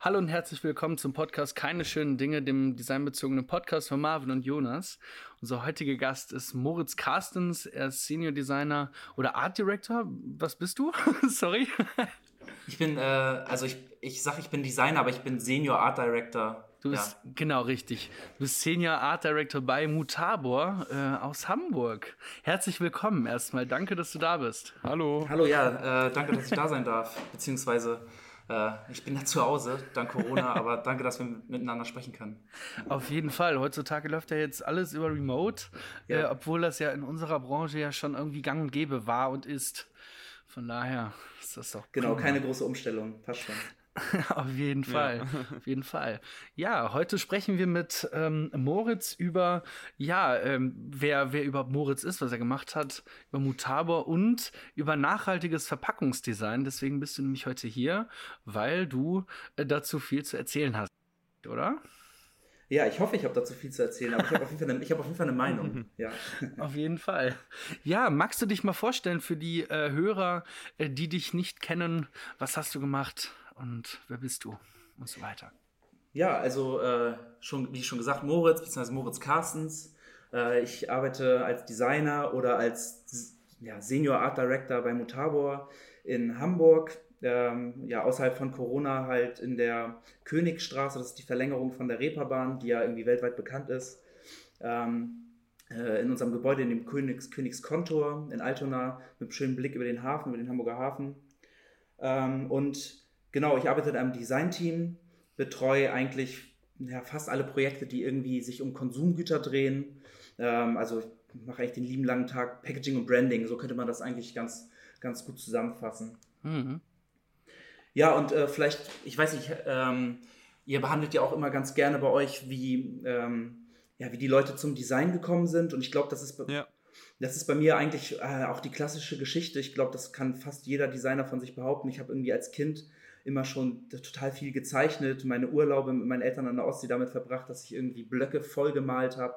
Hallo und herzlich willkommen zum Podcast Keine schönen Dinge, dem designbezogenen Podcast von Marvin und Jonas. Unser heutiger Gast ist Moritz Carstens. Er ist Senior Designer oder Art Director. Was bist du? Sorry. Ich bin, äh, also ich, ich sag, ich bin Designer, aber ich bin Senior Art Director. Du bist, ja. genau richtig. Du bist Senior Art Director bei Mutabor äh, aus Hamburg. Herzlich willkommen erstmal. Danke, dass du da bist. Hallo. Hallo, ja, äh, danke, dass ich da sein darf. Beziehungsweise ich bin ja zu Hause, dank Corona, aber danke, dass wir miteinander sprechen können. Auf jeden Fall. Heutzutage läuft ja jetzt alles über Remote, ja. äh, obwohl das ja in unserer Branche ja schon irgendwie gang und gäbe war und ist. Von daher ist das doch. Genau, prima. keine große Umstellung. Passt schon. auf jeden Fall, ja. auf jeden Fall. Ja, heute sprechen wir mit ähm, Moritz über, ja, ähm, wer, wer überhaupt Moritz ist, was er gemacht hat, über Mutabor und über nachhaltiges Verpackungsdesign. Deswegen bist du nämlich heute hier, weil du äh, dazu viel zu erzählen hast, oder? Ja, ich hoffe, ich habe dazu viel zu erzählen, aber ich habe auf, jeden Fall eine, hab auf jeden Fall eine Meinung. Ja. Auf jeden Fall. Ja, magst du dich mal vorstellen für die äh, Hörer, äh, die dich nicht kennen? Was hast du gemacht? Und wer bist du und so weiter. Ja, also äh, schon, wie schon gesagt, Moritz bzw. Moritz Carstens. Äh, ich arbeite als Designer oder als ja, Senior Art Director bei Mutabor in Hamburg. Ähm, ja, außerhalb von Corona halt in der Königstraße, das ist die Verlängerung von der Reeperbahn, die ja irgendwie weltweit bekannt ist. Ähm, äh, in unserem Gebäude in dem Königs, Königskontor in Altona mit einem schönen Blick über den Hafen, über den Hamburger Hafen. Ähm, und Genau, ich arbeite in einem Designteam, betreue eigentlich ja, fast alle Projekte, die irgendwie sich um Konsumgüter drehen. Ähm, also ich mache eigentlich den lieben langen Tag Packaging und Branding. So könnte man das eigentlich ganz, ganz gut zusammenfassen. Mhm. Ja, und äh, vielleicht, ich weiß nicht, ähm, ihr behandelt ja auch immer ganz gerne bei euch, wie, ähm, ja, wie die Leute zum Design gekommen sind. Und ich glaube, das ist ja. Das ist bei mir eigentlich äh, auch die klassische Geschichte. Ich glaube, das kann fast jeder Designer von sich behaupten. Ich habe irgendwie als Kind immer schon total viel gezeichnet, meine Urlaube mit meinen Eltern an der Ostsee damit verbracht, dass ich irgendwie Blöcke voll gemalt habe.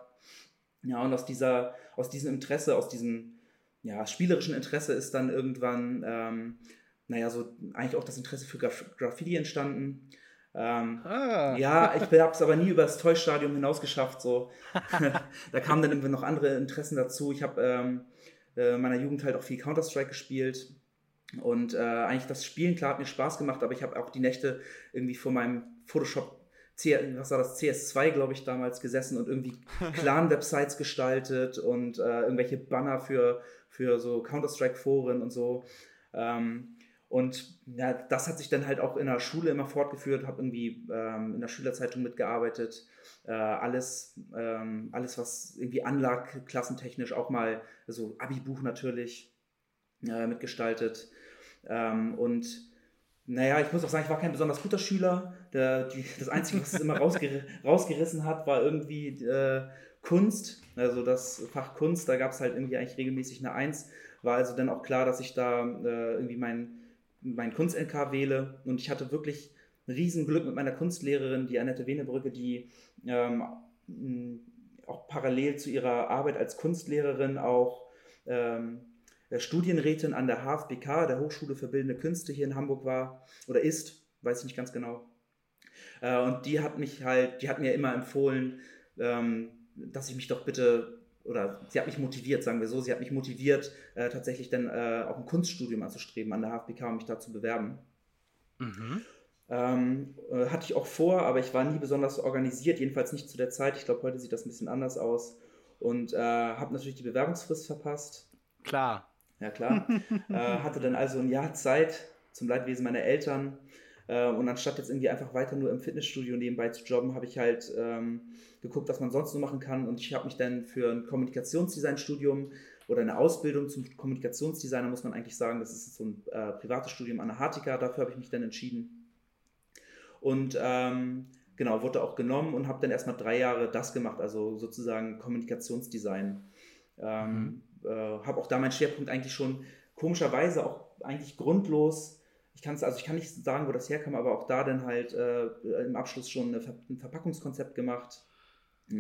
Ja, und aus, dieser, aus diesem Interesse, aus diesem ja, spielerischen Interesse ist dann irgendwann, ähm, naja, so eigentlich auch das Interesse für Graf Graffiti entstanden. Ähm, ah. Ja, ich habe es aber nie über das Toy-Stadium hinaus geschafft. So. da kamen dann irgendwie noch andere Interessen dazu. Ich habe ähm, äh, in meiner Jugend halt auch viel Counter-Strike gespielt. Und äh, eigentlich das Spielen, klar, hat mir Spaß gemacht, aber ich habe auch die Nächte irgendwie vor meinem Photoshop was war das, CS2, glaube ich, damals gesessen und irgendwie Clan-Websites gestaltet und äh, irgendwelche Banner für, für so Counter-Strike-Foren und so. Ähm, und ja, das hat sich dann halt auch in der Schule immer fortgeführt, habe irgendwie ähm, in der Schülerzeitung mitgearbeitet. Äh, alles, ähm, alles, was irgendwie anlag, klassentechnisch, auch mal, also Abi-Buch natürlich äh, mitgestaltet. Ähm, und naja, ich muss auch sagen, ich war kein besonders guter Schüler. Der, die, das Einzige, was es immer rausger rausgerissen hat, war irgendwie äh, Kunst. Also das Fach Kunst, da gab es halt irgendwie eigentlich regelmäßig eine Eins. War also dann auch klar, dass ich da äh, irgendwie mein, mein Kunst-NK wähle. Und ich hatte wirklich Riesenglück mit meiner Kunstlehrerin, die Annette Wenebrücke, die ähm, auch parallel zu ihrer Arbeit als Kunstlehrerin auch ähm, äh, Studienrätin an der HFBK, der Hochschule für Bildende Künste hier in Hamburg war oder ist, weiß ich nicht ganz genau. Äh, und die hat mich halt, die hat mir immer empfohlen, ähm, dass ich mich doch bitte oder sie hat mich motiviert, sagen wir so, sie hat mich motiviert, äh, tatsächlich dann äh, auch ein Kunststudium anzustreben an der HFBK, um mich da zu bewerben. Mhm. Ähm, äh, hatte ich auch vor, aber ich war nie besonders organisiert, jedenfalls nicht zu der Zeit. Ich glaube, heute sieht das ein bisschen anders aus. Und äh, habe natürlich die Bewerbungsfrist verpasst. Klar. Ja, klar. äh, hatte dann also ein Jahr Zeit zum Leidwesen meiner Eltern. Äh, und anstatt jetzt irgendwie einfach weiter nur im Fitnessstudio nebenbei zu jobben, habe ich halt ähm, geguckt, was man sonst so machen kann. Und ich habe mich dann für ein Kommunikationsdesign-Studium oder eine Ausbildung zum Kommunikationsdesigner, muss man eigentlich sagen, das ist so ein äh, privates Studium an der Hartika, dafür habe ich mich dann entschieden. Und ähm, genau, wurde auch genommen und habe dann erstmal drei Jahre das gemacht, also sozusagen Kommunikationsdesign. Ähm, mhm äh, habe auch da meinen Schwerpunkt eigentlich schon komischerweise auch eigentlich grundlos. Ich kann also ich kann nicht sagen, wo das herkam, aber auch da dann halt äh, im Abschluss schon Ver ein Verpackungskonzept gemacht,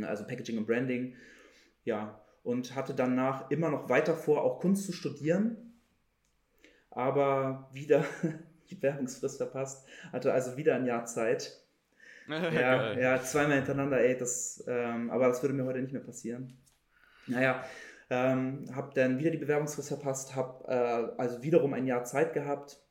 also Packaging und Branding. Ja, und hatte danach immer noch weiter vor, auch Kunst zu studieren. Aber wieder, die Bewerbungsfrist verpasst, hatte also wieder ein Jahr Zeit. ja, ja, zweimal hintereinander, ey, das, ähm, aber das würde mir heute nicht mehr passieren. Naja, ähm, habe dann wieder die Bewerbungsfrist verpasst, habe äh, also wiederum ein Jahr Zeit gehabt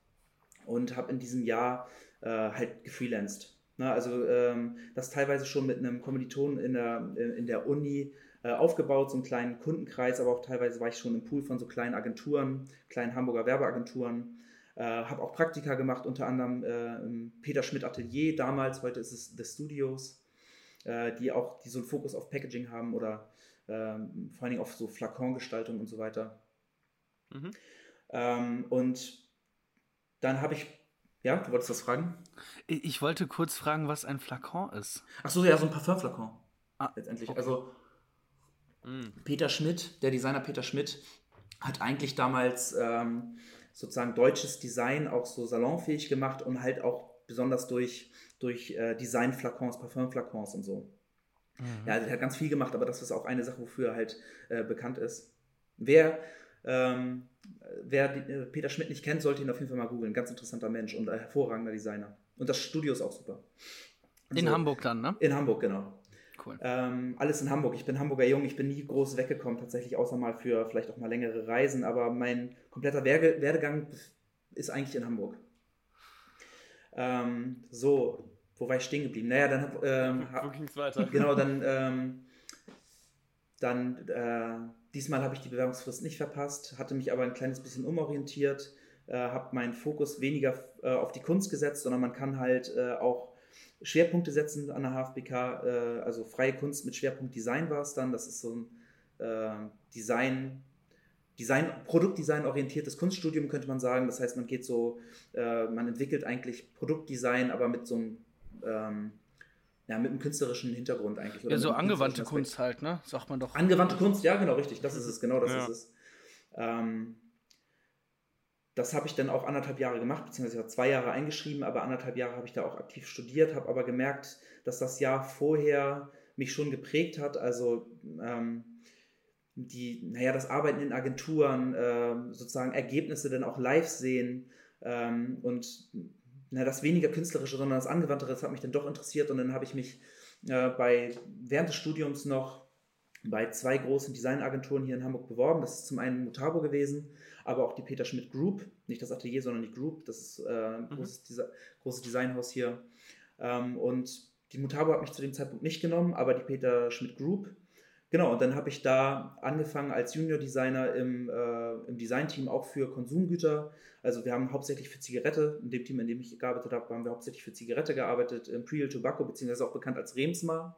und habe in diesem Jahr äh, halt gefreelanced. Ne, also ähm, das teilweise schon mit einem Kommilitonen in der, in der Uni äh, aufgebaut, so einen kleinen Kundenkreis, aber auch teilweise war ich schon im Pool von so kleinen Agenturen, kleinen Hamburger Werbeagenturen. Äh, habe auch Praktika gemacht, unter anderem äh, im Peter Schmidt Atelier damals, heute ist es The Studios, äh, die auch die so einen Fokus auf Packaging haben oder ähm, vor allen Dingen auf so Flakongestaltung und so weiter. Mhm. Ähm, und dann habe ich, ja, du wolltest was fragen? Ich wollte kurz fragen, was ein Flakon ist. Ach so, ja, so ein Parfümflakon. Ah, letztendlich. Okay. Also mhm. Peter Schmidt, der Designer Peter Schmidt, hat eigentlich damals ähm, sozusagen deutsches Design auch so salonfähig gemacht und halt auch besonders durch, durch äh, Design-Flakons, Parfümflakons und so. Mhm. Ja, er hat ganz viel gemacht, aber das ist auch eine Sache, wofür er halt äh, bekannt ist. Wer, ähm, wer die, äh, Peter Schmidt nicht kennt, sollte ihn auf jeden Fall mal googeln. Ganz interessanter Mensch und ein hervorragender Designer. Und das Studio ist auch super. Also, in Hamburg dann, ne? In Hamburg, genau. Cool. Ähm, alles in Hamburg. Ich bin Hamburger Jung, ich bin nie groß weggekommen, tatsächlich, außer mal für vielleicht auch mal längere Reisen, aber mein kompletter Werdegang ist eigentlich in Hamburg. Ähm, so, wo war ich stehen geblieben? Naja, dann hab, ähm, Wo ging es weiter? Genau, dann, ähm, dann äh, diesmal habe ich die Bewerbungsfrist nicht verpasst, hatte mich aber ein kleines bisschen umorientiert, äh, habe meinen Fokus weniger äh, auf die Kunst gesetzt, sondern man kann halt äh, auch Schwerpunkte setzen an der HFBK, äh, also freie Kunst mit Schwerpunkt Design war es dann. Das ist so ein äh, Design, Design, Produktdesign orientiertes Kunststudium, könnte man sagen. Das heißt, man geht so, man entwickelt eigentlich Produktdesign, aber mit so einem ähm, ja, mit einem künstlerischen Hintergrund eigentlich. ja, so angewandte Kunst halt, ne? Sagt man doch. Angewandte Kunst, ja, genau, richtig. Das ist es, genau das ja. ist es. Ähm, das habe ich dann auch anderthalb Jahre gemacht, beziehungsweise zwei Jahre eingeschrieben, aber anderthalb Jahre habe ich da auch aktiv studiert, habe aber gemerkt, dass das Jahr vorher mich schon geprägt hat. Also ähm, die, naja, das Arbeiten in Agenturen, äh, sozusagen Ergebnisse dann auch live sehen ähm, und na, das weniger künstlerische, sondern das angewandte, das hat mich dann doch interessiert und dann habe ich mich äh, bei, während des Studiums noch bei zwei großen Designagenturen hier in Hamburg beworben. Das ist zum einen Mutabo gewesen, aber auch die Peter Schmidt Group, nicht das Atelier, sondern die Group. Das ist äh, ein mhm. großes, Desi großes Designhaus hier. Ähm, und die Mutabo hat mich zu dem Zeitpunkt nicht genommen, aber die Peter Schmidt Group Genau, und dann habe ich da angefangen als Junior-Designer im, äh, im Design-Team auch für Konsumgüter. Also wir haben hauptsächlich für Zigarette, in dem Team, in dem ich gearbeitet habe, haben wir hauptsächlich für Zigarette gearbeitet, Imperial Tobacco, beziehungsweise auch bekannt als Remsmar.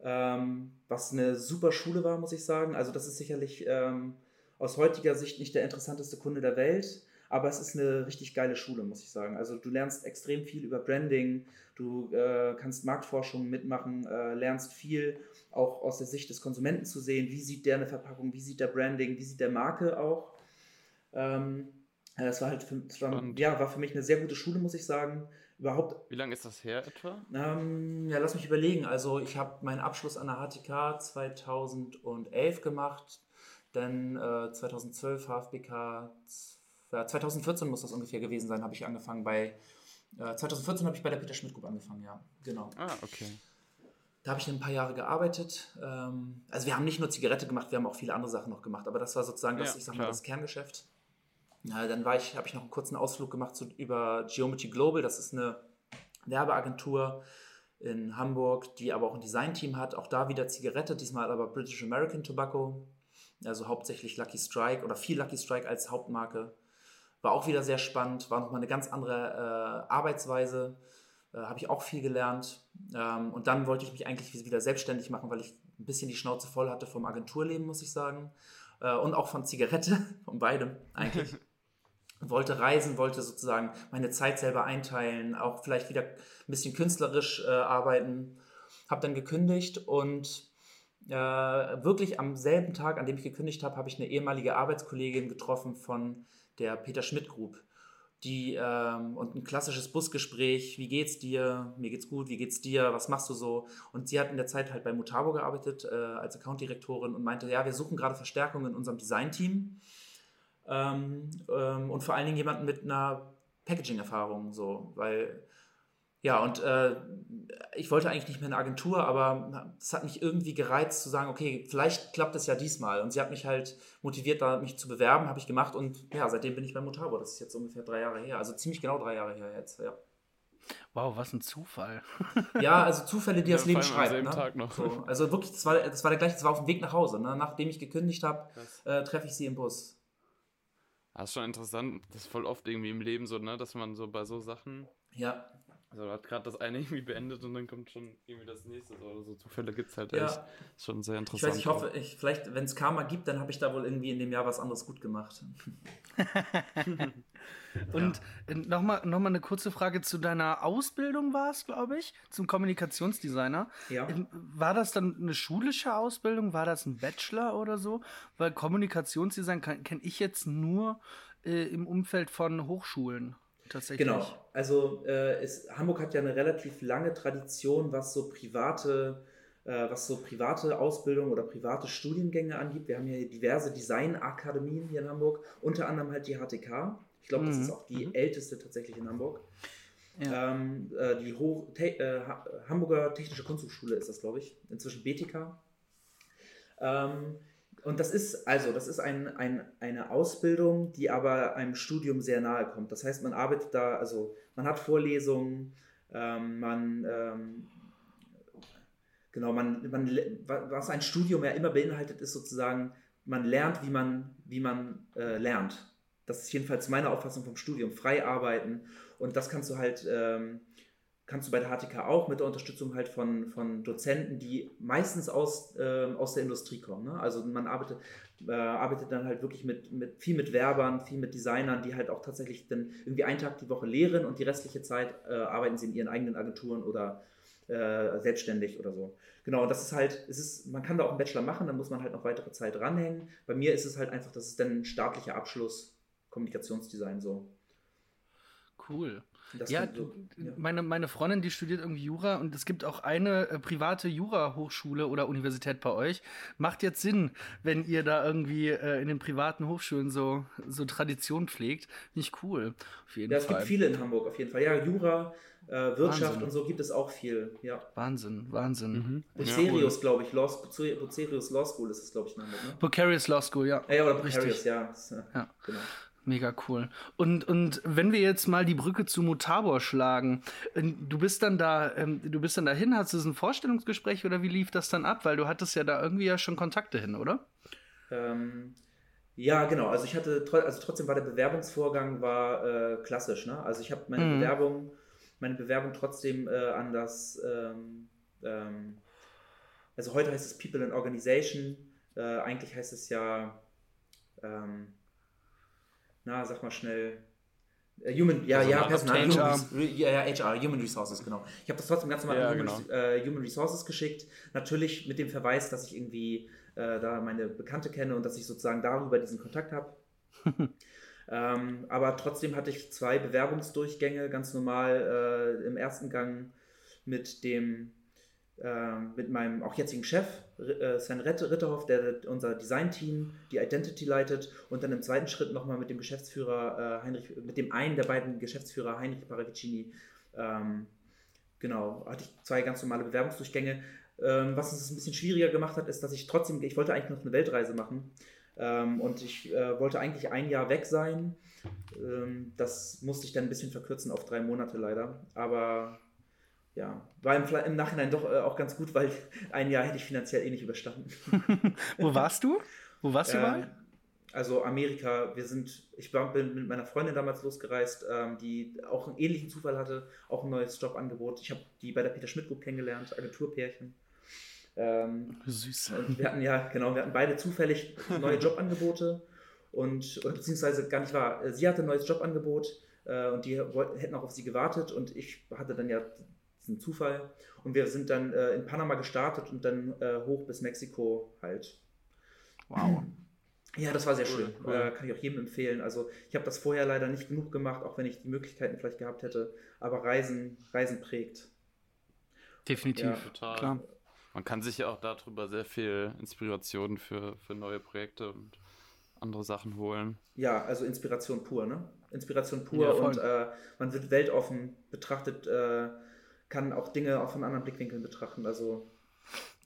Ähm, was eine super Schule war, muss ich sagen. Also das ist sicherlich ähm, aus heutiger Sicht nicht der interessanteste Kunde der Welt, aber es ist eine richtig geile Schule, muss ich sagen. Also du lernst extrem viel über Branding, du äh, kannst Marktforschung mitmachen, äh, lernst viel auch aus der Sicht des Konsumenten zu sehen, wie sieht der eine Verpackung, wie sieht der Branding, wie sieht der Marke auch. Ähm, das war halt für, das war, ja, war für mich eine sehr gute Schule, muss ich sagen. Überhaupt. Wie lange ist das her etwa? Ähm, ja, lass mich überlegen. Also ich habe meinen Abschluss an der HTK 2011 gemacht, dann äh, 2012 HFBK, ja, 2014 muss das ungefähr gewesen sein, habe ich angefangen bei, äh, 2014 habe ich bei der Peter Schmidt Group angefangen, ja, genau. Ah, okay. Da habe ich ein paar Jahre gearbeitet. Ähm, also wir haben nicht nur Zigarette gemacht, wir haben auch viele andere Sachen noch gemacht, aber das war sozusagen das, ja, ich sag mal, das Kerngeschäft. Ja, dann war ich, habe ich noch einen kurzen Ausflug gemacht zu, über Geometry Global. Das ist eine Werbeagentur in Hamburg, die aber auch ein Designteam hat. Auch da wieder Zigarette, diesmal aber British American Tobacco. Also hauptsächlich Lucky Strike oder viel Lucky Strike als Hauptmarke. War auch wieder sehr spannend, war nochmal eine ganz andere äh, Arbeitsweise. Äh, habe ich auch viel gelernt. Ähm, und dann wollte ich mich eigentlich wieder selbstständig machen, weil ich ein bisschen die Schnauze voll hatte vom Agenturleben, muss ich sagen. Äh, und auch von Zigarette, von beidem eigentlich. wollte reisen, wollte sozusagen meine Zeit selber einteilen, auch vielleicht wieder ein bisschen künstlerisch äh, arbeiten. Habe dann gekündigt und äh, wirklich am selben Tag, an dem ich gekündigt habe, habe ich eine ehemalige Arbeitskollegin getroffen von der Peter Schmidt Group die ähm, und ein klassisches Busgespräch, wie geht's dir? Mir geht's gut, wie geht's dir? Was machst du so? Und sie hat in der Zeit halt bei Mutabo gearbeitet äh, als Accountdirektorin und meinte, ja, wir suchen gerade Verstärkung in unserem Designteam ähm, ähm, und vor allen Dingen jemanden mit einer Packaging-Erfahrung, so, weil ja, und äh, ich wollte eigentlich nicht mehr in eine Agentur, aber es hat mich irgendwie gereizt zu sagen, okay, vielleicht klappt es ja diesmal. Und sie hat mich halt motiviert, da mich zu bewerben, habe ich gemacht und ja, seitdem bin ich bei Mutabo. Das ist jetzt ungefähr drei Jahre her, also ziemlich genau drei Jahre her jetzt, ja. Wow, was ein Zufall. ja, also Zufälle, die ja, das Leben schreibt. Ne? So, also wirklich, das war, das war der gleiche, das war auf dem Weg nach Hause. Ne? Nachdem ich gekündigt habe, äh, treffe ich sie im Bus. Das ist schon interessant. Das ist voll oft irgendwie im Leben so, ne, dass man so bei so Sachen. Ja. Also hat gerade das eine irgendwie beendet und dann kommt schon irgendwie das nächste. So, so Zufälle gibt es halt ja. echt. Ist schon sehr interessant. Ich weiß, ich hoffe, ich, vielleicht, wenn es Karma gibt, dann habe ich da wohl irgendwie in dem Jahr was anderes gut gemacht. und ja. nochmal noch mal eine kurze Frage zu deiner Ausbildung war es, glaube ich, zum Kommunikationsdesigner. Ja. War das dann eine schulische Ausbildung? War das ein Bachelor oder so? Weil Kommunikationsdesign kenne ich jetzt nur äh, im Umfeld von Hochschulen tatsächlich. Genau. Also äh, ist, Hamburg hat ja eine relativ lange Tradition, was so private äh, was so private Ausbildung oder private Studiengänge angeht. Wir haben hier diverse Designakademien hier in Hamburg, unter anderem halt die HTK. Ich glaube, mhm. das ist auch die mhm. älteste tatsächlich in Hamburg. Ja. Ähm, äh, die Hoch Te äh, Hamburger Technische Kunsthochschule ist das, glaube ich, inzwischen BTK. Ähm, und das ist also, das ist ein, ein, eine Ausbildung, die aber einem Studium sehr nahe kommt. Das heißt, man arbeitet da, also man hat Vorlesungen, ähm, man ähm, genau, man, man, was ein Studium ja immer beinhaltet, ist sozusagen, man lernt, wie man, wie man äh, lernt. Das ist jedenfalls meine Auffassung vom Studium, frei arbeiten. Und das kannst du halt ähm, kannst du bei der HTK auch mit der Unterstützung halt von, von Dozenten, die meistens aus, äh, aus der Industrie kommen. Ne? Also man arbeitet, äh, arbeitet dann halt wirklich mit, mit viel mit Werbern, viel mit Designern, die halt auch tatsächlich dann irgendwie einen Tag die Woche lehren und die restliche Zeit äh, arbeiten sie in ihren eigenen Agenturen oder äh, selbstständig oder so. Genau, das ist halt, es ist, man kann da auch einen Bachelor machen, dann muss man halt noch weitere Zeit ranhängen. Bei mir ist es halt einfach, das ist dann ein staatlicher Abschluss, Kommunikationsdesign so. Cool. Das ja, so, ja, Meine, meine Freundin, die studiert irgendwie Jura und es gibt auch eine äh, private Jura-Hochschule oder Universität bei euch. Macht jetzt Sinn, wenn ihr da irgendwie äh, in den privaten Hochschulen so, so Tradition pflegt. Nicht cool, auf jeden ja, Fall. Ja, es gibt viele in Hamburg auf jeden Fall. Ja, Jura, äh, Wirtschaft Wahnsinn. und so gibt es auch viel. Ja. Wahnsinn, Wahnsinn. Mhm. Bucerius, ja, glaube ich, Law, Bucerius Law School ist es, glaube ich, in Hamburg. Ne? Bucerius Law School, ja. Ja, oder Bucerius, ja. Das, äh, ja. Genau. Mega cool. Und, und wenn wir jetzt mal die Brücke zu Mutabor schlagen, äh, du bist dann da, ähm, du bist dann dahin, hast du ein Vorstellungsgespräch oder wie lief das dann ab? Weil du hattest ja da irgendwie ja schon Kontakte hin, oder? Ähm, ja, genau. Also ich hatte, also trotzdem war der Bewerbungsvorgang war äh, klassisch. Ne? Also ich habe meine mhm. Bewerbung, meine Bewerbung trotzdem äh, an das, ähm, ähm, also heute heißt es People and Organization. Äh, eigentlich heißt es ja ähm, na, sag mal schnell. Äh, Human, ja, also ja, Personal, HR. Human, ja, ja, HR, Human Resources, genau. Ich habe das trotzdem ganz normal ja, an Human, genau. äh, Human Resources geschickt. Natürlich mit dem Verweis, dass ich irgendwie äh, da meine Bekannte kenne und dass ich sozusagen darüber diesen Kontakt habe. ähm, aber trotzdem hatte ich zwei Bewerbungsdurchgänge, ganz normal äh, im ersten Gang mit dem mit meinem auch jetzigen Chef, äh, Sven Ritterhoff, der unser Design-Team, die Identity leitet, und dann im zweiten Schritt nochmal mit dem Geschäftsführer äh, Heinrich, mit dem einen der beiden Geschäftsführer Heinrich Paravicini. Ähm, genau, hatte ich zwei ganz normale Bewerbungsdurchgänge. Ähm, was es ein bisschen schwieriger gemacht hat, ist, dass ich trotzdem, ich wollte eigentlich noch eine Weltreise machen. Ähm, und ich äh, wollte eigentlich ein Jahr weg sein. Ähm, das musste ich dann ein bisschen verkürzen auf drei Monate leider. Aber ja, war im, im Nachhinein doch äh, auch ganz gut, weil ein Jahr hätte ich finanziell eh nicht überstanden. Wo warst du? Wo warst du mal? Ähm, also Amerika, wir sind, ich bin mit meiner Freundin damals losgereist, ähm, die auch einen ähnlichen Zufall hatte, auch ein neues Jobangebot. Ich habe die bei der Peter Schmidt Group kennengelernt, Agenturpärchen. Ähm, Süß. Und wir hatten ja, genau, wir hatten beide zufällig neue Jobangebote und, oder beziehungsweise gar nicht wahr, sie hatte ein neues Jobangebot äh, und die hätten auch auf sie gewartet und ich hatte dann ja ist ein Zufall. Und wir sind dann äh, in Panama gestartet und dann äh, hoch bis Mexiko halt. Wow. Ja, das war sehr cool, schön. Cool. Äh, kann ich auch jedem empfehlen. Also ich habe das vorher leider nicht genug gemacht, auch wenn ich die Möglichkeiten vielleicht gehabt hätte. Aber Reisen, Reisen prägt. Definitiv. Ja, total. Klar. Man kann sich ja auch darüber sehr viel Inspiration für, für neue Projekte und andere Sachen holen. Ja, also Inspiration pur, ne? Inspiration pur ja, und äh, man wird weltoffen betrachtet, äh, kann auch Dinge auch von anderen Blickwinkeln betrachten. Also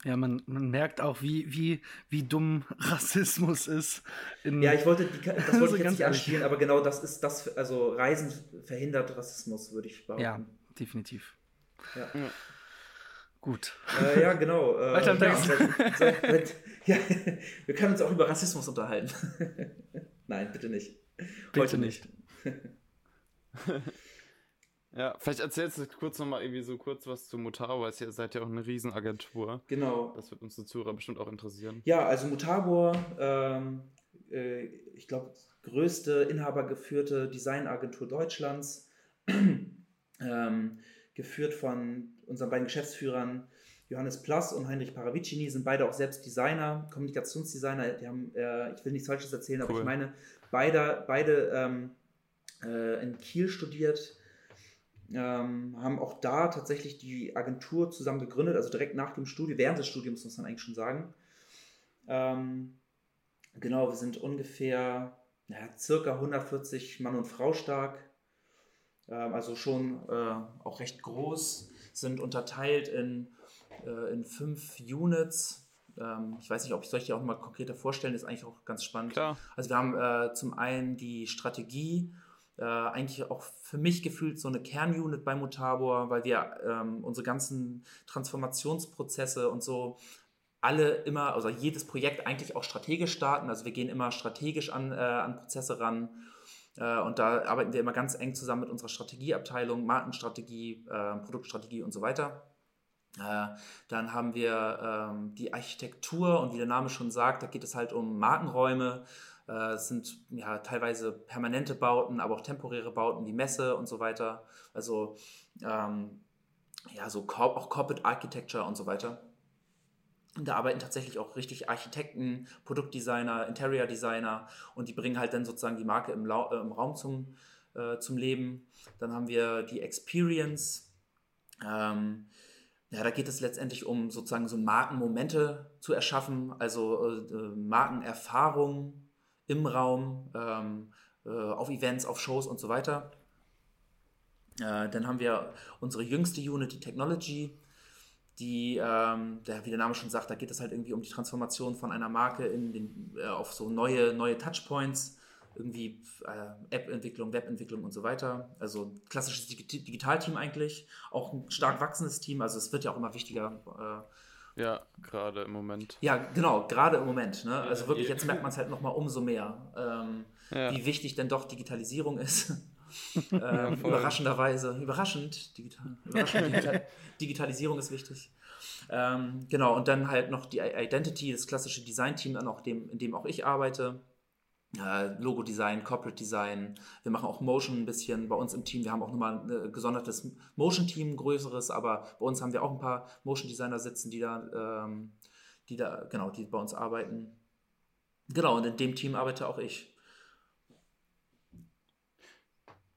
ja, man, man merkt auch, wie, wie, wie dumm Rassismus ist. ja, ich wollte, die, das wollte ich jetzt nicht anspielen, aber genau das ist das, also Reisen verhindert Rassismus, würde ich behaupten. Ja, definitiv. Ja. Gut. Äh, ja, genau. Äh, Weiter im Text. Ja, ja, wir können uns auch über Rassismus unterhalten. Nein, bitte nicht. Bitte Heute nicht. Ja, vielleicht erzählst du kurz nochmal irgendwie so kurz was zu Mutabor, weil ihr seid ja auch eine Riesenagentur. Genau. Das wird uns die Zuhörer bestimmt auch interessieren. Ja, also Mutabor, ähm, äh, ich glaube, größte inhabergeführte Designagentur Deutschlands, ähm, geführt von unseren beiden Geschäftsführern Johannes Plass und Heinrich Paravicini, sind beide auch selbst Designer, Kommunikationsdesigner. Die haben, äh, ich will nichts Falsches erzählen, cool. aber ich meine, beide, beide ähm, äh, in Kiel studiert ähm, haben auch da tatsächlich die Agentur zusammen gegründet, also direkt nach dem Studium, während des Studiums muss man eigentlich schon sagen. Ähm, genau, wir sind ungefähr ja, circa 140 Mann und Frau stark, ähm, also schon äh, auch recht groß, sind unterteilt in, äh, in fünf Units. Ähm, ich weiß nicht, ob ich solche auch mal konkreter vorstellen, ist eigentlich auch ganz spannend. Klar. Also wir haben äh, zum einen die Strategie, äh, eigentlich auch für mich gefühlt so eine Kernunit bei Mutabor, weil wir ähm, unsere ganzen Transformationsprozesse und so alle immer, also jedes Projekt eigentlich auch strategisch starten. Also wir gehen immer strategisch an, äh, an Prozesse ran. Äh, und da arbeiten wir immer ganz eng zusammen mit unserer Strategieabteilung, Markenstrategie, äh, Produktstrategie und so weiter. Äh, dann haben wir ähm, die Architektur und wie der Name schon sagt, da geht es halt um Markenräume, es sind ja teilweise permanente Bauten, aber auch temporäre Bauten, die Messe und so weiter. Also ähm, ja, so auch Corporate Architecture und so weiter. Und da arbeiten tatsächlich auch richtig Architekten, Produktdesigner, Interior Designer und die bringen halt dann sozusagen die Marke im, Lau äh, im Raum zum, äh, zum Leben. Dann haben wir die Experience. Ähm, ja, da geht es letztendlich um sozusagen so Markenmomente zu erschaffen, also äh, äh Markenerfahrungen im Raum, ähm, äh, auf Events, auf Shows und so weiter. Äh, dann haben wir unsere jüngste Unit, die Technology, die, ähm, der, wie der Name schon sagt, da geht es halt irgendwie um die Transformation von einer Marke in den, äh, auf so neue, neue Touchpoints, irgendwie äh, App-Entwicklung, Web-Entwicklung und so weiter. Also klassisches Digitalteam eigentlich, auch ein stark wachsendes Team, also es wird ja auch immer wichtiger äh, ja, gerade im Moment. Ja, genau, gerade im Moment. Ne? Also wirklich, jetzt merkt man es halt nochmal umso mehr, ähm, ja. wie wichtig denn doch Digitalisierung ist. ähm, ja, überraschenderweise, überraschend, digital, überraschend digital, Digitalisierung ist wichtig. Ähm, genau, und dann halt noch die Identity, das klassische Design-Team, in dem auch ich arbeite äh, Logo-Design, Corporate Design. Wir machen auch Motion ein bisschen bei uns im Team. Wir haben auch nochmal ein gesondertes Motion-Team, größeres, aber bei uns haben wir auch ein paar Motion-Designer sitzen, die da, ähm, die da, genau, die bei uns arbeiten. Genau, und in dem Team arbeite auch ich.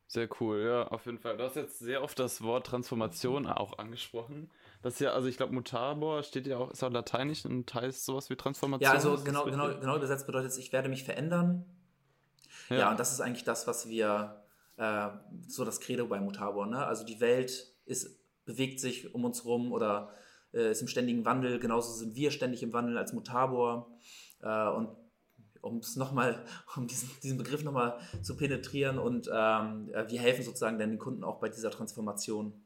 Sehr cool, ja, auf jeden Fall. Du hast jetzt sehr oft das Wort Transformation auch angesprochen. Das ist ja, also ich glaube, Mutabor steht ja auch, ist auch lateinisch und heißt sowas wie Transformation. Ja, also genau, genau, genau übersetzt bedeutet es, ich werde mich verändern. Ja, ja und das ist eigentlich das, was wir, äh, so das Credo bei Mutabor, ne? Also die Welt ist, bewegt sich um uns rum oder äh, ist im ständigen Wandel, genauso sind wir ständig im Wandel als Mutabor. Äh, und um es nochmal, um diesen, diesen Begriff nochmal zu penetrieren und ähm, äh, wir helfen sozusagen dann den Kunden auch bei dieser Transformation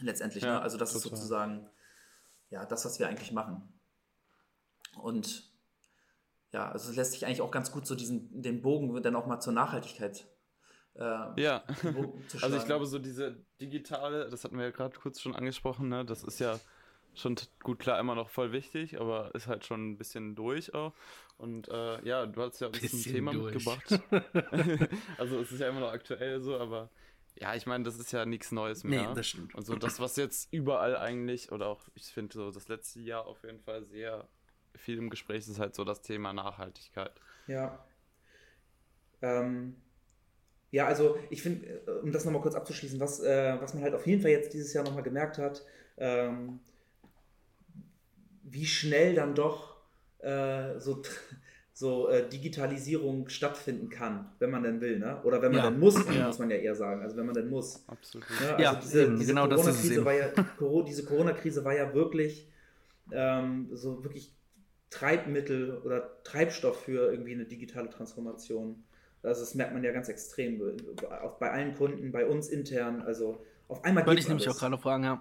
letztendlich. Ja, ne? Also das total. ist sozusagen ja das, was wir eigentlich machen. Und ja, also es lässt sich eigentlich auch ganz gut so diesen den Bogen dann auch mal zur Nachhaltigkeit. Äh, ja, also ich glaube so diese digitale, das hatten wir ja gerade kurz schon angesprochen, ne? das ist ja schon gut klar immer noch voll wichtig, aber ist halt schon ein bisschen durch auch. Und äh, ja, du hast ja uns ein Thema durch. mitgebracht. also es ist ja immer noch aktuell so, aber ja, ich meine, das ist ja nichts Neues mehr. Nee, das stimmt. Und so das, was jetzt überall eigentlich, oder auch, ich finde so das letzte Jahr auf jeden Fall sehr viel im Gespräch ist halt so das Thema Nachhaltigkeit. Ja. Ähm, ja, also ich finde, äh, um das nochmal kurz abzuschließen, was, äh, was man halt auf jeden Fall jetzt dieses Jahr nochmal gemerkt hat, ähm, wie schnell dann doch äh, so, so äh, Digitalisierung stattfinden kann, wenn man denn will, ne? Oder wenn man ja. denn muss, ja. muss man ja eher sagen. Also wenn man denn muss. Absolut. Ne? Also ja, diese, diese genau Corona-Krise war ja, diese Corona-Krise war ja wirklich ähm, so wirklich Treibmittel oder Treibstoff für irgendwie eine digitale Transformation. Also das merkt man ja ganz extrem. Auch bei allen Kunden, bei uns intern. Also auf einmal Wollte ich nämlich auch gerade fragen, ja.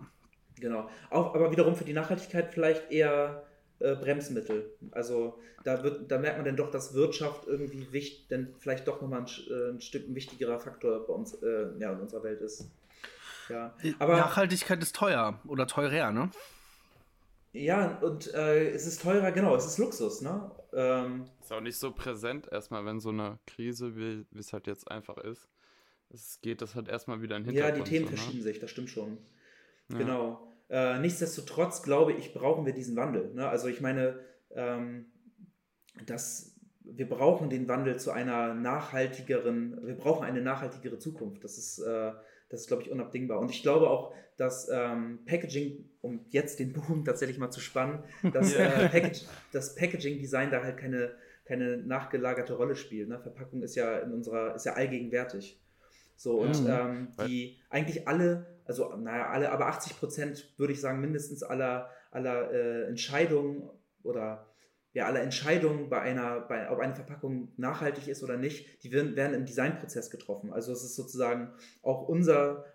Genau. Auch, aber wiederum für die Nachhaltigkeit vielleicht eher äh, Bremsmittel. Also da, wird, da merkt man dann doch, dass Wirtschaft irgendwie wichtig, denn vielleicht doch nochmal ein, äh, ein Stück ein wichtigerer Faktor bei uns, äh, ja, in unserer Welt ist. Ja. Aber, Nachhaltigkeit ist teuer oder teurer, ne? Ja, und äh, es ist teurer, genau, es ist Luxus, ne? Ähm, ist auch nicht so präsent erstmal, wenn so eine Krise, wie es halt jetzt einfach ist. Es geht das halt erstmal wieder in den Hintergrund. Ja, die Themen so, ne? verschieben sich, das stimmt schon. Ja. Genau. Äh, nichtsdestotrotz glaube ich, brauchen wir diesen Wandel. Ne? Also ich meine, ähm, dass wir brauchen den Wandel zu einer nachhaltigeren, wir brauchen eine nachhaltigere Zukunft. Das ist, äh, das ist glaube ich, unabdingbar. Und ich glaube auch, dass ähm, Packaging, um jetzt den Bogen tatsächlich mal zu spannen, dass äh, Package, das Packaging-Design da halt keine, keine nachgelagerte Rolle spielt. Ne? Verpackung ist ja in unserer, ist ja allgegenwärtig. So, und mhm. ähm, die eigentlich alle also naja, alle, aber 80 Prozent würde ich sagen, mindestens aller, aller äh, Entscheidungen oder ja, alle Entscheidungen bei einer, bei, ob eine Verpackung nachhaltig ist oder nicht, die werden, werden im Designprozess getroffen. Also es ist sozusagen auch unser,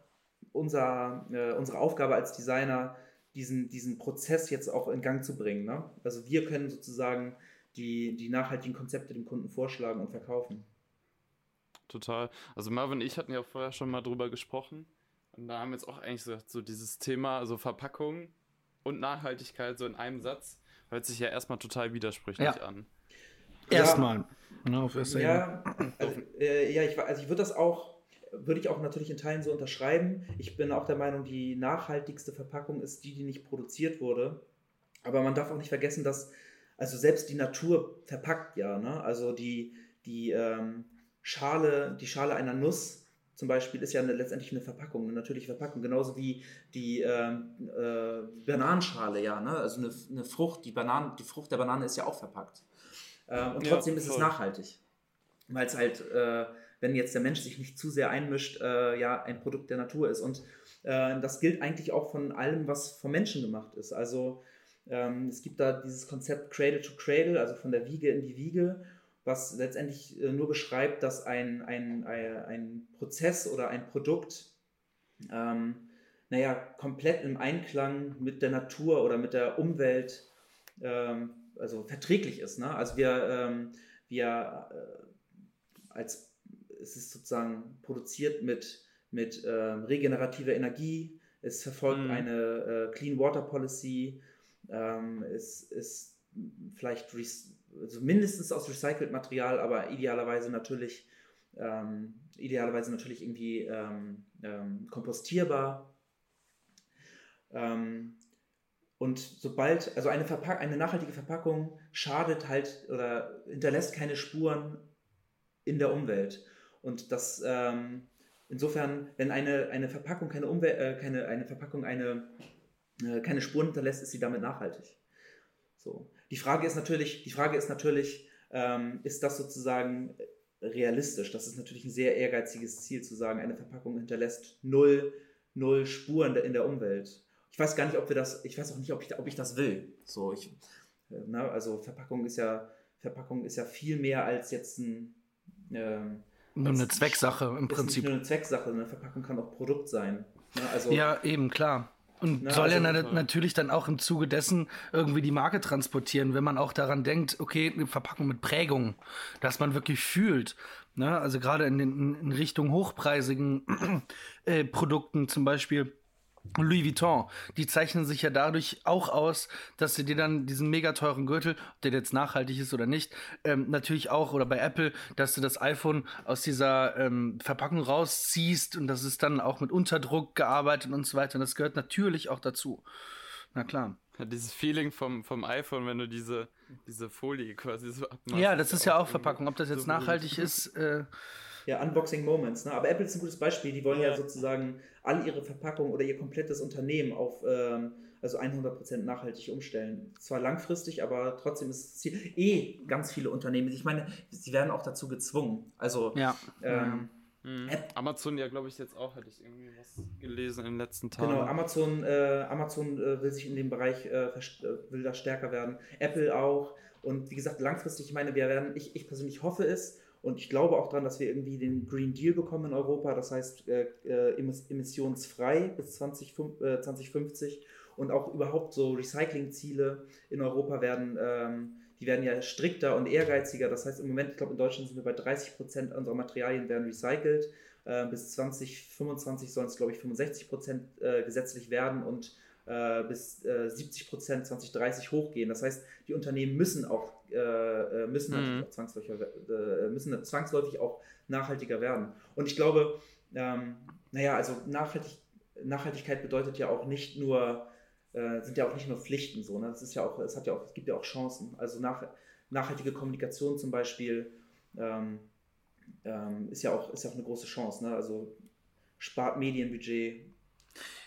unser, äh, unsere Aufgabe als Designer, diesen, diesen Prozess jetzt auch in Gang zu bringen. Ne? Also wir können sozusagen die, die nachhaltigen Konzepte dem Kunden vorschlagen und verkaufen. Total. Also Marvin ich hatten ja vorher schon mal drüber gesprochen. Und da haben wir jetzt auch eigentlich so, so dieses Thema, also Verpackung und Nachhaltigkeit so in einem Satz, hört sich ja erstmal total widersprüchlich ja. an. Erstmal. Ja, ja, also, äh, ja, ich, also ich würde das auch, würde ich auch natürlich in Teilen so unterschreiben. Ich bin auch der Meinung, die nachhaltigste Verpackung ist die, die nicht produziert wurde. Aber man darf auch nicht vergessen, dass, also selbst die Natur verpackt ja, ne? Also die, die ähm, Schale, die Schale einer Nuss zum Beispiel ist ja eine, letztendlich eine Verpackung, eine natürliche Verpackung, genauso wie die äh, äh, Bananenschale, ja, ne? also eine, eine, Frucht, die, Bananen, die Frucht der Banane ist ja auch verpackt. Äh, und trotzdem ja, ist es nachhaltig, weil es halt, äh, wenn jetzt der Mensch sich nicht zu sehr einmischt, äh, ja, ein Produkt der Natur ist. Und äh, das gilt eigentlich auch von allem, was vom Menschen gemacht ist. Also ähm, es gibt da dieses Konzept Cradle to Cradle, also von der Wiege in die Wiege was letztendlich äh, nur beschreibt, dass ein, ein, ein Prozess oder ein Produkt, ähm, naja, komplett im Einklang mit der Natur oder mit der Umwelt, ähm, also verträglich ist. Ne? Also wir, ähm, wir äh, als es ist sozusagen produziert mit, mit äh, regenerativer Energie, es verfolgt mhm. eine äh, Clean Water Policy, ähm, es ist vielleicht also mindestens aus recycelt Material, aber idealerweise natürlich, ähm, idealerweise natürlich irgendwie ähm, ähm, kompostierbar. Ähm, und sobald, also eine, Verpack eine nachhaltige Verpackung schadet halt oder hinterlässt keine Spuren in der Umwelt. Und das ähm, insofern, wenn eine, eine Verpackung keine Umwelt, äh, keine, eine Verpackung eine, äh, keine Spuren hinterlässt, ist sie damit nachhaltig. So. Die Frage ist natürlich, die Frage ist natürlich, ähm, ist das sozusagen realistisch? Das ist natürlich ein sehr ehrgeiziges Ziel zu sagen, eine Verpackung hinterlässt null, null Spuren in der Umwelt. Ich weiß gar nicht, ob wir das, ich weiß auch nicht, ob ich, ob ich das will. So, ich, äh, na, also Verpackung ist ja, Verpackung ist ja viel mehr als jetzt ein ähm, nur eine Zwecksache im Prinzip. Nur eine Zwecksache, eine Verpackung kann auch Produkt sein. Ne? Also, ja, eben, klar. Und Na, soll also, ja na natürlich dann auch im Zuge dessen irgendwie die Marke transportieren, wenn man auch daran denkt, okay, eine Verpackung mit Prägung, dass man wirklich fühlt. Ne? Also gerade in, den, in Richtung hochpreisigen äh, Produkten zum Beispiel Louis Vuitton, die zeichnen sich ja dadurch auch aus, dass sie dir dann diesen mega teuren Gürtel, ob der jetzt nachhaltig ist oder nicht, ähm, natürlich auch, oder bei Apple, dass du das iPhone aus dieser ähm, Verpackung rausziehst und das ist dann auch mit Unterdruck gearbeitet und so weiter. Und das gehört natürlich auch dazu. Na klar. Ja, dieses Feeling vom, vom iPhone, wenn du diese, diese Folie quasi so abmachst. Ja, das ist ja auch Verpackung. Ob das jetzt so nachhaltig ist, äh, Ja, Unboxing Moments. Ne? Aber Apple ist ein gutes Beispiel. Die wollen ja, ja sozusagen all ihre Verpackungen oder ihr komplettes Unternehmen auf ähm, also 100% nachhaltig umstellen. Zwar langfristig, aber trotzdem ist das Ziel. Eh ganz viele Unternehmen. Ich meine, sie werden auch dazu gezwungen. Also ja. Ähm, mhm. Amazon ja, glaube ich, jetzt auch, hatte ich irgendwie was gelesen in den letzten Tagen. Genau, Amazon, äh, Amazon äh, will sich in dem Bereich, äh, äh will da stärker werden. Apple auch. Und wie gesagt, langfristig, ich meine, wir werden, ich, ich persönlich hoffe es, und ich glaube auch daran, dass wir irgendwie den Green Deal bekommen in Europa, das heißt äh, äh emissionsfrei bis 20, äh, 2050 und auch überhaupt so Recyclingziele in Europa werden, ähm, die werden ja strikter und ehrgeiziger. Das heißt im Moment, ich glaube in Deutschland sind wir bei 30 Prozent unserer Materialien werden recycelt. Äh, bis 2025 sollen es glaube ich 65 Prozent äh, gesetzlich werden und bis 70 Prozent 2030 hochgehen. Das heißt, die Unternehmen müssen auch äh, äh, müssen, mhm. auch zwangsläufig, äh, müssen zwangsläufig auch nachhaltiger werden. Und ich glaube, ähm, naja, also Nachhaltig Nachhaltigkeit bedeutet ja auch nicht nur, äh, sind ja auch nicht nur Pflichten so, ne? Das ist ja auch, es hat ja auch, es gibt ja auch Chancen. Also nach, nachhaltige Kommunikation zum Beispiel ähm, ähm, ist ja auch, ist ja auch eine große Chance, ne? Also spart Medienbudget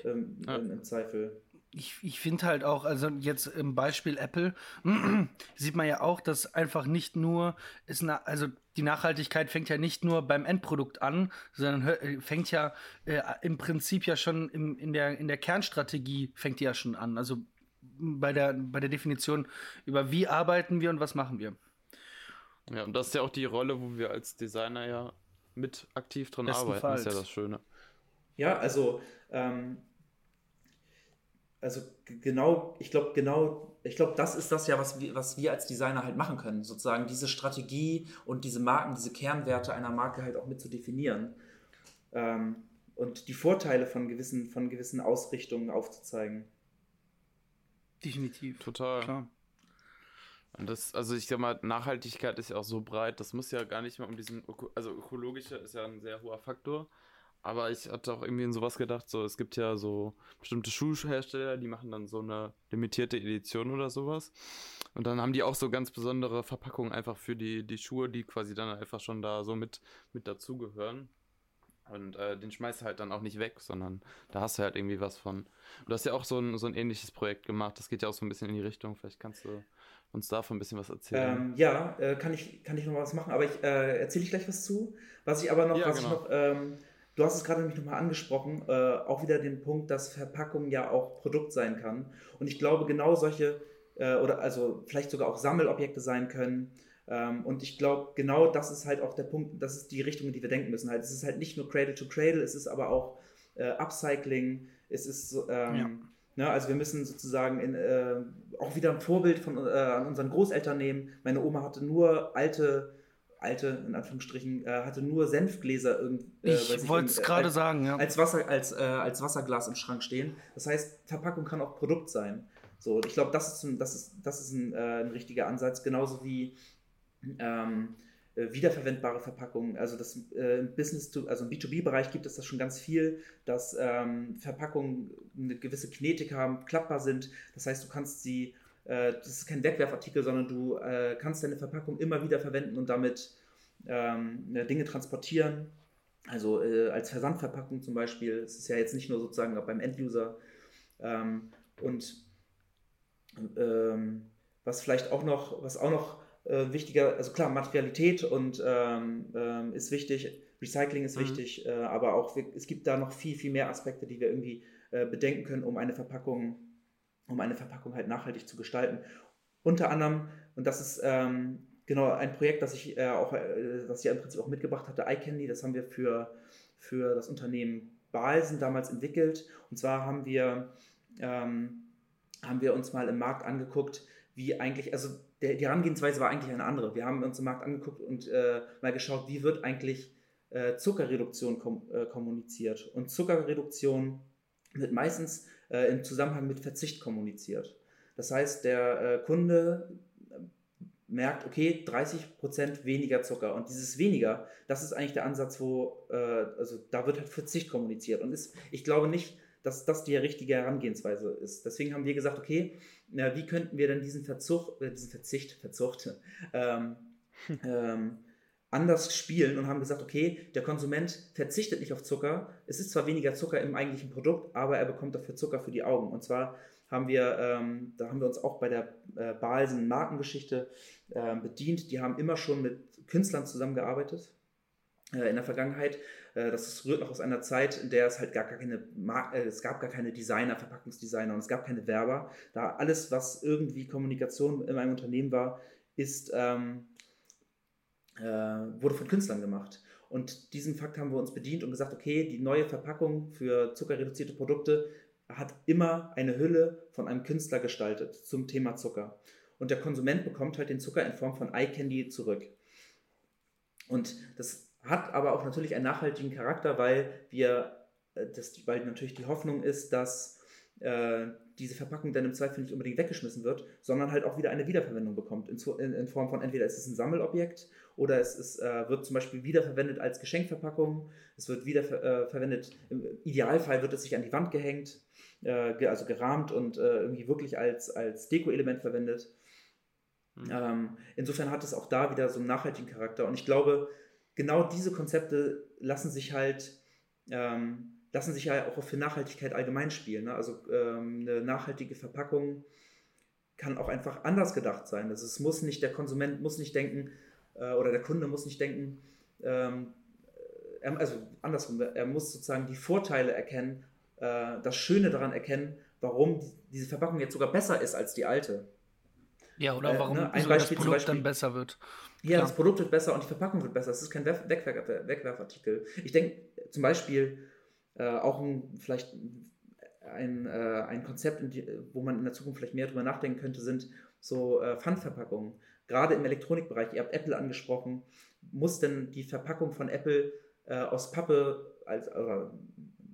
ähm, ja. im, im Zweifel ich, ich finde halt auch, also jetzt im Beispiel Apple, sieht man ja auch, dass einfach nicht nur, ist na, also die Nachhaltigkeit fängt ja nicht nur beim Endprodukt an, sondern äh, fängt ja äh, im Prinzip ja schon im, in, der, in der Kernstrategie fängt die ja schon an. Also bei der, bei der Definition über wie arbeiten wir und was machen wir. Ja, und das ist ja auch die Rolle, wo wir als Designer ja mit aktiv dran arbeiten, ist ja das Schöne. Ja, also ähm, also genau, ich glaube, genau, ich glaube, das ist das ja, was wir, was wir als Designer halt machen können, sozusagen diese Strategie und diese Marken, diese Kernwerte einer Marke halt auch mit zu definieren ähm, und die Vorteile von gewissen, von gewissen Ausrichtungen aufzuzeigen. Definitiv. Total. Klar. Und das, also ich sag mal, Nachhaltigkeit ist ja auch so breit, das muss ja gar nicht mehr um diesen, also ökologische ist ja ein sehr hoher Faktor, aber ich hatte auch irgendwie in sowas gedacht, so es gibt ja so bestimmte Schuhhersteller, die machen dann so eine limitierte Edition oder sowas. Und dann haben die auch so ganz besondere Verpackungen einfach für die, die Schuhe, die quasi dann einfach schon da so mit, mit dazugehören. Und äh, den schmeißt du halt dann auch nicht weg, sondern da hast du halt irgendwie was von. Und du hast ja auch so ein, so ein ähnliches Projekt gemacht. Das geht ja auch so ein bisschen in die Richtung. Vielleicht kannst du uns davon ein bisschen was erzählen. Ähm, ja, äh, kann, ich, kann ich noch was machen, aber ich äh, erzähle ich gleich was zu. Was ich aber noch, ja, was genau. ich noch ähm, Du hast es gerade nämlich nochmal angesprochen, äh, auch wieder den Punkt, dass Verpackung ja auch Produkt sein kann. Und ich glaube, genau solche, äh, oder also vielleicht sogar auch Sammelobjekte sein können. Ähm, und ich glaube, genau das ist halt auch der Punkt, das ist die Richtung, in die wir denken müssen. Halt, es ist halt nicht nur Cradle to Cradle, es ist aber auch äh, Upcycling, es ist ähm, ja. Ne, also wir müssen sozusagen in, äh, auch wieder ein Vorbild von äh, an unseren Großeltern nehmen. Meine Oma hatte nur alte alte, in Anführungsstrichen, äh, hatte nur Senfgläser irgendwie. Äh, ich wollte es gerade sagen, ja. Als, Wasser, als, äh, als Wasserglas im Schrank stehen. Das heißt, Verpackung kann auch Produkt sein. So, ich glaube, das ist ein, das ist, das ist ein, äh, ein richtiger Ansatz, genauso wie ähm, äh, wiederverwendbare Verpackungen. Also das äh, im Business to, also im B2B-Bereich gibt es das schon ganz viel, dass ähm, Verpackungen eine gewisse Kinetik haben, klappbar sind. Das heißt, du kannst sie äh, das ist kein Wegwerfartikel, sondern du äh, kannst deine Verpackung immer wieder verwenden und damit ähm, ne, Dinge transportieren. Also äh, als Versandverpackung zum Beispiel. Es ist ja jetzt nicht nur sozusagen beim Enduser. Ähm, und ähm, was vielleicht auch noch, was auch noch äh, wichtiger, also klar, Materialität und ist wichtig, Recycling ist mhm. wichtig, äh, aber auch es gibt da noch viel, viel mehr Aspekte, die wir irgendwie äh, bedenken können, um eine Verpackung um eine Verpackung halt nachhaltig zu gestalten. Unter anderem, und das ist ähm, genau ein Projekt, das ich äh, auch, äh, das ich ja im Prinzip auch mitgebracht hatte, iCandy, das haben wir für, für das Unternehmen Balsen damals entwickelt. Und zwar haben wir, ähm, haben wir uns mal im Markt angeguckt, wie eigentlich, also der, die Herangehensweise war eigentlich eine andere. Wir haben uns im Markt angeguckt und äh, mal geschaut, wie wird eigentlich äh, Zuckerreduktion kom äh, kommuniziert. Und Zuckerreduktion wird meistens äh, im Zusammenhang mit Verzicht kommuniziert. Das heißt, der äh, Kunde äh, merkt, okay, 30% weniger Zucker. Und dieses weniger, das ist eigentlich der Ansatz, wo, äh, also da wird halt Verzicht kommuniziert. Und ist, ich glaube nicht, dass das die richtige Herangehensweise ist. Deswegen haben wir gesagt, okay, na, wie könnten wir denn diesen Verzug, äh, diesen Verzicht, Verzucht, ähm, ähm, anders spielen und haben gesagt, okay, der Konsument verzichtet nicht auf Zucker. Es ist zwar weniger Zucker im eigentlichen Produkt, aber er bekommt dafür Zucker für die Augen. Und zwar haben wir, ähm, da haben wir uns auch bei der äh, Balsen Markengeschichte äh, bedient. Die haben immer schon mit Künstlern zusammengearbeitet äh, in der Vergangenheit. Äh, das rührt noch aus einer Zeit, in der es halt gar, gar keine, Mar äh, es gab gar keine Designer, Verpackungsdesigner und es gab keine Werber. Da alles, was irgendwie Kommunikation in einem Unternehmen war, ist ähm, äh, wurde von Künstlern gemacht. Und diesen Fakt haben wir uns bedient und gesagt, okay, die neue Verpackung für zuckerreduzierte Produkte hat immer eine Hülle von einem Künstler gestaltet zum Thema Zucker. Und der Konsument bekommt halt den Zucker in Form von Eye Candy zurück. Und das hat aber auch natürlich einen nachhaltigen Charakter, weil wir, äh, das, weil natürlich die Hoffnung ist, dass äh, diese Verpackung dann im Zweifel nicht unbedingt weggeschmissen wird, sondern halt auch wieder eine Wiederverwendung bekommt. In, in, in Form von entweder ist es ein Sammelobjekt oder es ist, äh, wird zum Beispiel wiederverwendet als Geschenkverpackung, es wird wiederverwendet, äh, im Idealfall wird es sich an die Wand gehängt, äh, also gerahmt und äh, irgendwie wirklich als, als Deko-Element verwendet. Mhm. Ähm, insofern hat es auch da wieder so einen nachhaltigen Charakter und ich glaube, genau diese Konzepte lassen sich halt ähm, lassen sich ja auch für Nachhaltigkeit allgemein spielen. Ne? Also ähm, eine nachhaltige Verpackung kann auch einfach anders gedacht sein. Also es muss nicht, der Konsument muss nicht denken, äh, oder der Kunde muss nicht denken, ähm, er, also andersrum, er muss sozusagen die Vorteile erkennen, äh, das Schöne daran erkennen, warum diese Verpackung jetzt sogar besser ist als die alte. Ja, oder warum äh, ne? Ein Beispiel, das Produkt Beispiel, dann besser wird. Ja, Klar. das Produkt wird besser und die Verpackung wird besser. Es ist kein Wegwerf Wegwerfartikel. Ich denke zum Beispiel, äh, auch ein, vielleicht ein, äh, ein Konzept, wo man in der Zukunft vielleicht mehr drüber nachdenken könnte, sind so äh, Pfandverpackungen. Gerade im Elektronikbereich, ihr habt Apple angesprochen, muss denn die Verpackung von Apple äh, aus Pappe, als, oder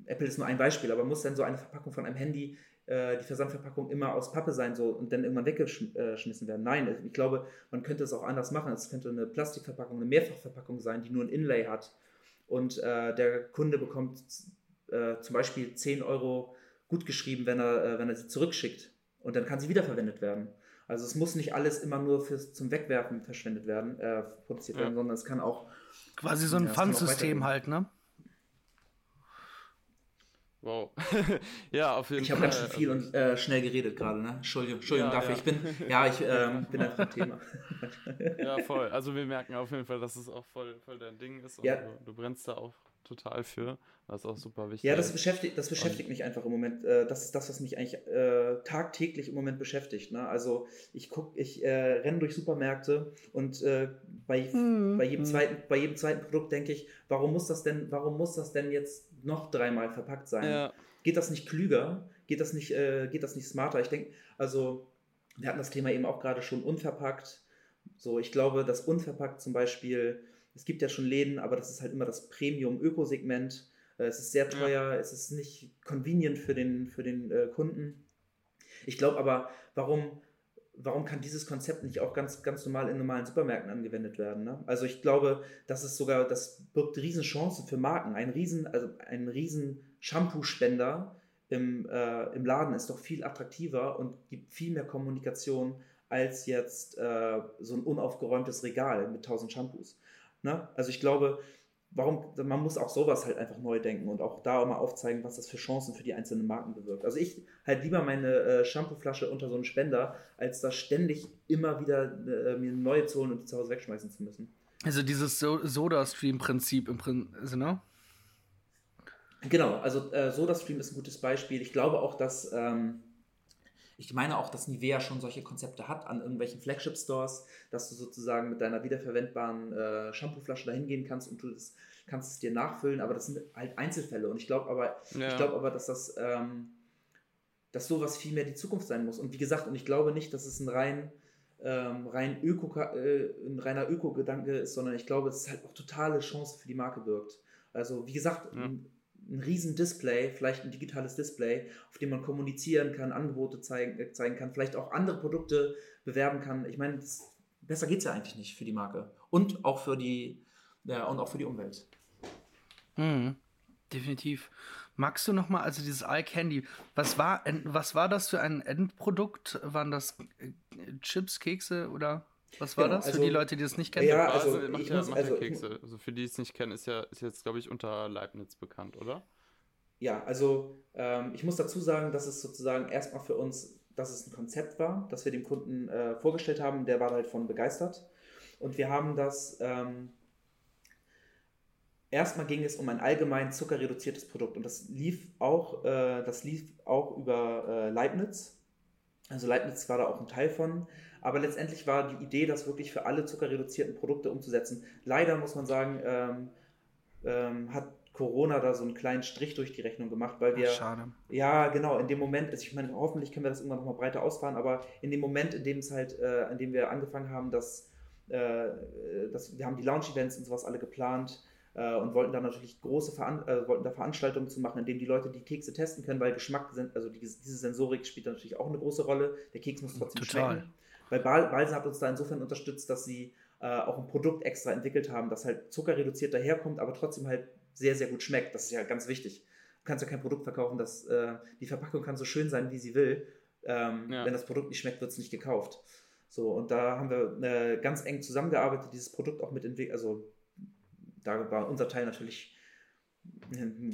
Apple ist nur ein Beispiel, aber muss denn so eine Verpackung von einem Handy äh, die Versandverpackung immer aus Pappe sein so, und dann irgendwann weggeschmissen werden. Nein, ich glaube, man könnte es auch anders machen. Es könnte eine Plastikverpackung, eine Mehrfachverpackung sein, die nur ein Inlay hat. Und äh, der Kunde bekommt äh, zum Beispiel 10 Euro gut geschrieben, wenn er, äh, wenn er sie zurückschickt. Und dann kann sie wiederverwendet werden. Also es muss nicht alles immer nur fürs, zum Wegwerfen verschwendet werden, äh, produziert ja. werden, sondern es kann auch. Quasi so ein ja, Pfandsystem halt, ne? Wow. ja, auf jeden ich Fall. Ich habe ganz schön viel und äh, schnell geredet gerade, ne? Entschuldigung, Entschuldigung ja, dafür. Ja. Ich bin, ja, ich ähm, bin einfach im Thema. ja, voll. Also wir merken auf jeden Fall, dass es auch voll, voll dein Ding ist und ja. du, du brennst da auch total für. Das ist auch super wichtig. Ja, das beschäftigt, das beschäftigt mich einfach im Moment. Äh, das ist das, was mich eigentlich äh, tagtäglich im Moment beschäftigt. Ne? Also ich gucke, ich äh, renne durch Supermärkte und äh, bei, mhm. bei, jedem zweiten, bei jedem zweiten Produkt denke ich, warum muss das denn, warum muss das denn jetzt noch dreimal verpackt sein? Ja. Geht das nicht klüger? Geht das nicht, äh, geht das nicht smarter? Ich denke, also wir hatten das Thema eben auch gerade schon unverpackt. So, ich glaube, dass unverpackt zum Beispiel es gibt ja schon Läden, aber das ist halt immer das Premium-Ökosegment. Äh, es ist sehr teuer, ja. es ist nicht convenient für den, für den äh, Kunden. Ich glaube aber, warum, warum kann dieses Konzept nicht auch ganz, ganz normal in normalen Supermärkten angewendet werden? Ne? Also ich glaube, das ist sogar, das birgt riesen Chancen für Marken. Ein riesen, also ein riesen Shampoo-Spender im, äh, im Laden ist doch viel attraktiver und gibt viel mehr Kommunikation als jetzt äh, so ein unaufgeräumtes Regal mit tausend Shampoos. Ne? Also ich glaube, warum, man muss auch sowas halt einfach neu denken und auch da mal aufzeigen, was das für Chancen für die einzelnen Marken bewirkt. Also ich halt lieber meine äh, Shampooflasche unter so einen Spender, als da ständig immer wieder äh, mir neue zu holen und die zu Hause wegschmeißen zu müssen. Also dieses so Soda-Stream-Prinzip im Prinzip, also, ne? Genau, also äh, SodaStream ist ein gutes Beispiel. Ich glaube auch, dass ähm, ich meine auch, dass Nivea schon solche Konzepte hat an irgendwelchen Flagship-Stores, dass du sozusagen mit deiner wiederverwendbaren äh, Shampooflasche dahin gehen kannst und du das, kannst es dir nachfüllen, aber das sind halt Einzelfälle. Und ich glaube aber, ja. ich glaube aber, dass das, ähm, dass sowas viel mehr die Zukunft sein muss. Und wie gesagt, und ich glaube nicht, dass es ein rein ähm, rein Öko, äh, ein reiner Öko-Gedanke ist, sondern ich glaube, es halt auch totale Chance für die Marke wirkt. Also wie gesagt, ja ein riesen Display, vielleicht ein digitales Display, auf dem man kommunizieren kann, Angebote zeigen, äh, zeigen kann, vielleicht auch andere Produkte bewerben kann. Ich meine, besser geht es ja eigentlich nicht für die Marke und auch für die ja, und auch für die Umwelt. Mhm, definitiv. Magst du noch mal, also dieses Eye Candy, was war, was war das für ein Endprodukt? Waren das äh, Chips, Kekse oder? Was war genau, das für also, die Leute, die das nicht kennen? Ja, also, Basel macht, ja, muss, macht also, Kekse. Also für die es nicht kennen, ist ja ist jetzt, glaube ich, unter Leibniz bekannt, oder? Ja, also ähm, ich muss dazu sagen, dass es sozusagen erstmal für uns, dass es ein Konzept war, das wir dem Kunden äh, vorgestellt haben. Der war halt von begeistert. Und wir haben das ähm, erstmal ging es um ein allgemein zuckerreduziertes Produkt und das lief auch, äh, das lief auch über äh, Leibniz. Also Leibniz war da auch ein Teil von. Aber letztendlich war die Idee, das wirklich für alle zuckerreduzierten Produkte umzusetzen. Leider muss man sagen, ähm, ähm, hat Corona da so einen kleinen Strich durch die Rechnung gemacht, weil wir. Ach, schade. Ja, genau, in dem Moment, also ich meine, hoffentlich können wir das irgendwann nochmal breiter ausfahren, aber in dem Moment, in dem es halt, äh, in dem wir angefangen haben, dass, äh, dass wir haben die Launch-Events und sowas alle geplant, äh, und wollten da natürlich große Veran äh, wollten da Veranstaltungen zu machen, in denen die Leute die Kekse testen können, weil Geschmack also die, diese Sensorik spielt natürlich auch eine große Rolle. Der Keks muss trotzdem Total. schmecken. Weil Balsen hat uns da insofern unterstützt, dass sie äh, auch ein Produkt extra entwickelt haben, das halt zuckerreduziert daherkommt, aber trotzdem halt sehr, sehr gut schmeckt. Das ist ja ganz wichtig. Du kannst ja kein Produkt verkaufen, das äh, die Verpackung kann so schön sein, wie sie will. Ähm, ja. Wenn das Produkt nicht schmeckt, wird es nicht gekauft. So, und da haben wir äh, ganz eng zusammengearbeitet, dieses Produkt auch mit entwickelt, also da war unser Teil natürlich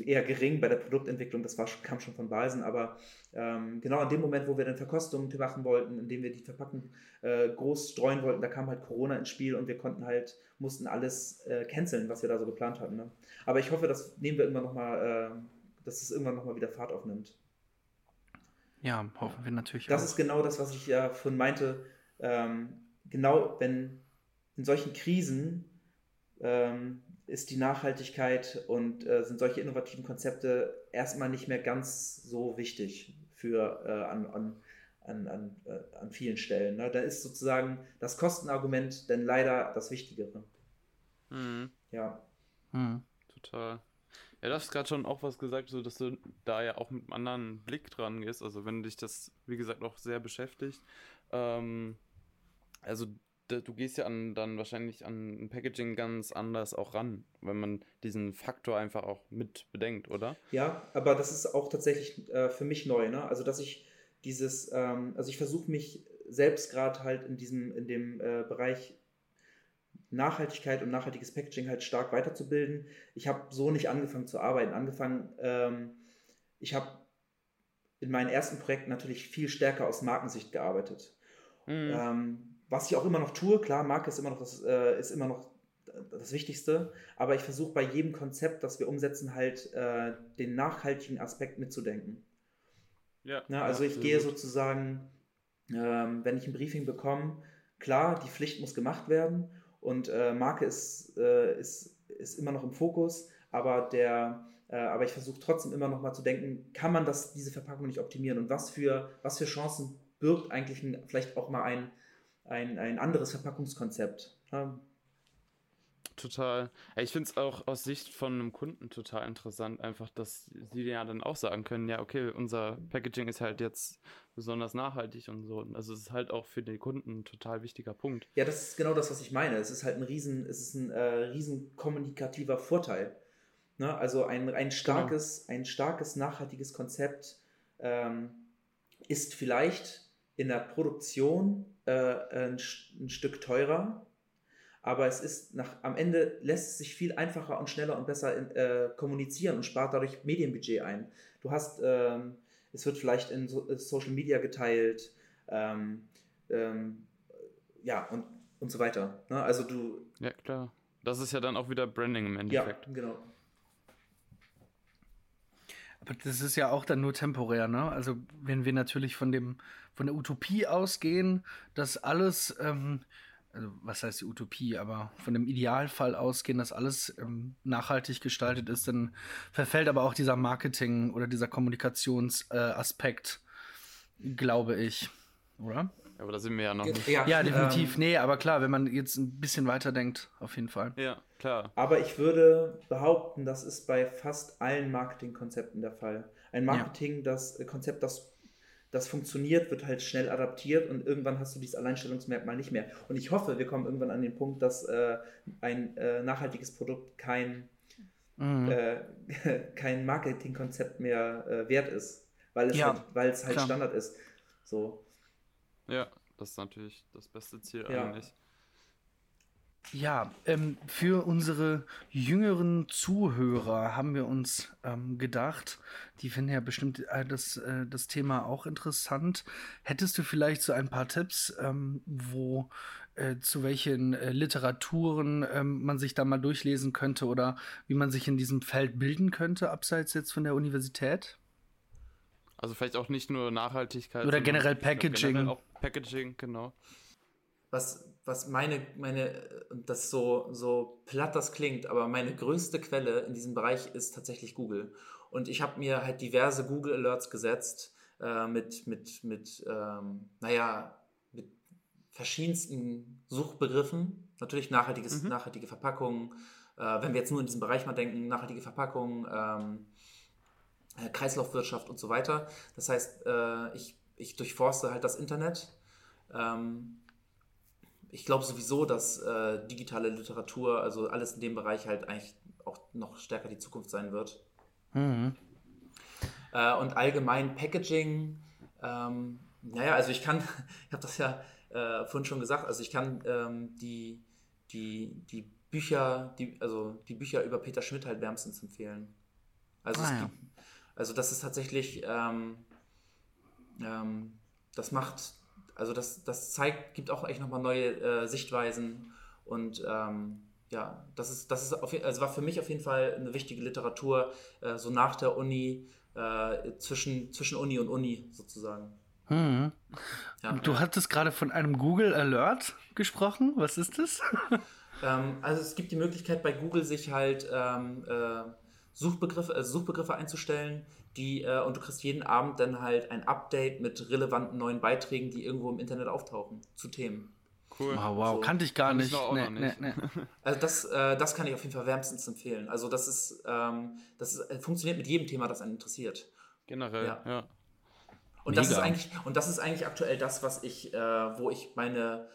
eher gering bei der Produktentwicklung, das war, kam schon von Balsen, aber ähm, genau in dem Moment, wo wir dann Verkostungen machen wollten, indem wir die Verpackung äh, groß streuen wollten, da kam halt Corona ins Spiel und wir konnten halt, mussten alles äh, canceln, was wir da so geplant hatten. Ne? Aber ich hoffe, das nehmen wir immer noch mal, äh, dass es irgendwann nochmal wieder Fahrt aufnimmt. Ja, hoffen wir natürlich Das auch. ist genau das, was ich ja von meinte. Ähm, genau, wenn in solchen Krisen ähm, ist die Nachhaltigkeit und äh, sind solche innovativen Konzepte erstmal nicht mehr ganz so wichtig für äh, an, an, an, an, äh, an vielen Stellen. Ne? Da ist sozusagen das Kostenargument denn leider das Wichtigere. Mhm. Ja. Mhm. Total. Ja, du hast gerade schon auch was gesagt, so dass du da ja auch mit einem anderen Blick dran gehst. Also wenn dich das, wie gesagt, auch sehr beschäftigt. Ähm, also du gehst ja an, dann wahrscheinlich an ein Packaging ganz anders auch ran, wenn man diesen Faktor einfach auch mit bedenkt, oder? Ja, aber das ist auch tatsächlich äh, für mich neu, ne? Also dass ich dieses, ähm, also ich versuche mich selbst gerade halt in diesem, in dem äh, Bereich Nachhaltigkeit und nachhaltiges Packaging halt stark weiterzubilden. Ich habe so nicht angefangen zu arbeiten. Angefangen, ähm, ich habe in meinen ersten Projekten natürlich viel stärker aus Markensicht gearbeitet. Mhm. Ähm, was ich auch immer noch tue, klar, Marke ist immer noch das, äh, ist immer noch das Wichtigste, aber ich versuche bei jedem Konzept, das wir umsetzen, halt äh, den nachhaltigen Aspekt mitzudenken. Ja. Na, also ja, ich gehe sozusagen, ähm, wenn ich ein Briefing bekomme, klar, die Pflicht muss gemacht werden und äh, Marke ist, äh, ist, ist immer noch im Fokus, aber der äh, aber ich versuche trotzdem immer noch mal zu denken, kann man das, diese Verpackung nicht optimieren und was für, was für Chancen birgt eigentlich ein, vielleicht auch mal ein, ein, ein anderes Verpackungskonzept. Ja. Total. Ich finde es auch aus Sicht von einem Kunden total interessant, einfach, dass sie ja dann auch sagen können, ja, okay, unser Packaging ist halt jetzt besonders nachhaltig und so. Also es ist halt auch für den Kunden ein total wichtiger Punkt. Ja, das ist genau das, was ich meine. Es ist halt ein riesen, es ist ein äh, riesen kommunikativer Vorteil. Ne? Also ein, ein starkes, genau. ein starkes, nachhaltiges Konzept ähm, ist vielleicht in der Produktion äh, ein, ein, Stück teurer, aber es ist nach, am Ende lässt es sich viel einfacher und schneller und besser in, äh, kommunizieren und spart dadurch Medienbudget ein. Du hast, ähm, es wird vielleicht in so, äh, Social Media geteilt, ähm, ähm, ja, und, und so weiter. Ne? Also du. Ja, klar. Das ist ja dann auch wieder Branding im Endeffekt. Ja, genau. Aber das ist ja auch dann nur temporär, ne? Also wenn wir natürlich von dem, von der Utopie ausgehen, dass alles, ähm, also was heißt die Utopie, aber von dem Idealfall ausgehen, dass alles ähm, nachhaltig gestaltet ist, dann verfällt aber auch dieser Marketing- oder dieser Kommunikationsaspekt, äh, glaube ich, oder? Aber da sind wir ja noch nicht. Ja, ja definitiv. Ähm, nee, aber klar, wenn man jetzt ein bisschen weiter denkt, auf jeden Fall. Ja, klar. Aber ich würde behaupten, das ist bei fast allen Marketingkonzepten der Fall. Ein Marketing, ja. das äh, Konzept, das, das funktioniert, wird halt schnell adaptiert und irgendwann hast du dieses Alleinstellungsmerkmal nicht mehr. Und ich hoffe, wir kommen irgendwann an den Punkt, dass äh, ein äh, nachhaltiges Produkt kein, mhm. äh, kein Marketingkonzept mehr äh, wert ist, weil es ja, halt, weil es halt Standard ist. So. Ja, das ist natürlich das beste Ziel ja. eigentlich. Ja, ähm, für unsere jüngeren Zuhörer haben wir uns ähm, gedacht, die finden ja bestimmt äh, das, äh, das Thema auch interessant. Hättest du vielleicht so ein paar Tipps, ähm, wo äh, zu welchen äh, Literaturen ähm, man sich da mal durchlesen könnte oder wie man sich in diesem Feld bilden könnte, abseits jetzt von der Universität? Also vielleicht auch nicht nur Nachhaltigkeit. Oder generell Packaging. Generell auch Packaging, genau. Was, was meine, meine, das so, so platt das klingt, aber meine größte Quelle in diesem Bereich ist tatsächlich Google. Und ich habe mir halt diverse Google Alerts gesetzt äh, mit, mit, mit ähm, naja, mit verschiedensten Suchbegriffen. Natürlich nachhaltiges, mhm. nachhaltige Verpackungen. Äh, wenn wir jetzt nur in diesem Bereich mal denken, nachhaltige Verpackungen, ähm, äh, Kreislaufwirtschaft und so weiter. Das heißt, äh, ich, ich durchforste halt das Internet. Ähm, ich glaube sowieso, dass äh, digitale Literatur, also alles in dem Bereich halt eigentlich auch noch stärker die Zukunft sein wird. Mhm. Äh, und allgemein Packaging, ähm, naja, also ich kann, ich habe das ja äh, vorhin schon gesagt, also ich kann ähm, die, die, die Bücher, die, also die Bücher über Peter Schmidt halt wärmstens empfehlen. Also, ah, ja. gibt, also das ist tatsächlich, ähm, ähm, das macht also das, das zeigt, gibt auch echt nochmal neue äh, Sichtweisen und ähm, ja, das ist, das ist auf, also war für mich auf jeden Fall eine wichtige Literatur, äh, so nach der Uni, äh, zwischen, zwischen Uni und Uni sozusagen. Hm. Ja, du ja. hattest gerade von einem Google Alert gesprochen. Was ist das? ähm, also es gibt die Möglichkeit bei Google sich halt ähm, äh, Suchbegriffe, also Suchbegriffe einzustellen, die, äh, und du kriegst jeden Abend dann halt ein Update mit relevanten neuen Beiträgen, die irgendwo im Internet auftauchen zu Themen. Cool. Wow, wow. So, kannte ich gar nicht. Ich nee, nee, nee. Also das, äh, das kann ich auf jeden Fall wärmstens empfehlen. Also das ist, ähm, das ist, äh, funktioniert mit jedem Thema, das einen interessiert. Generell, ja. ja. Und das ist eigentlich, und das ist eigentlich aktuell das, was ich, äh, wo ich meine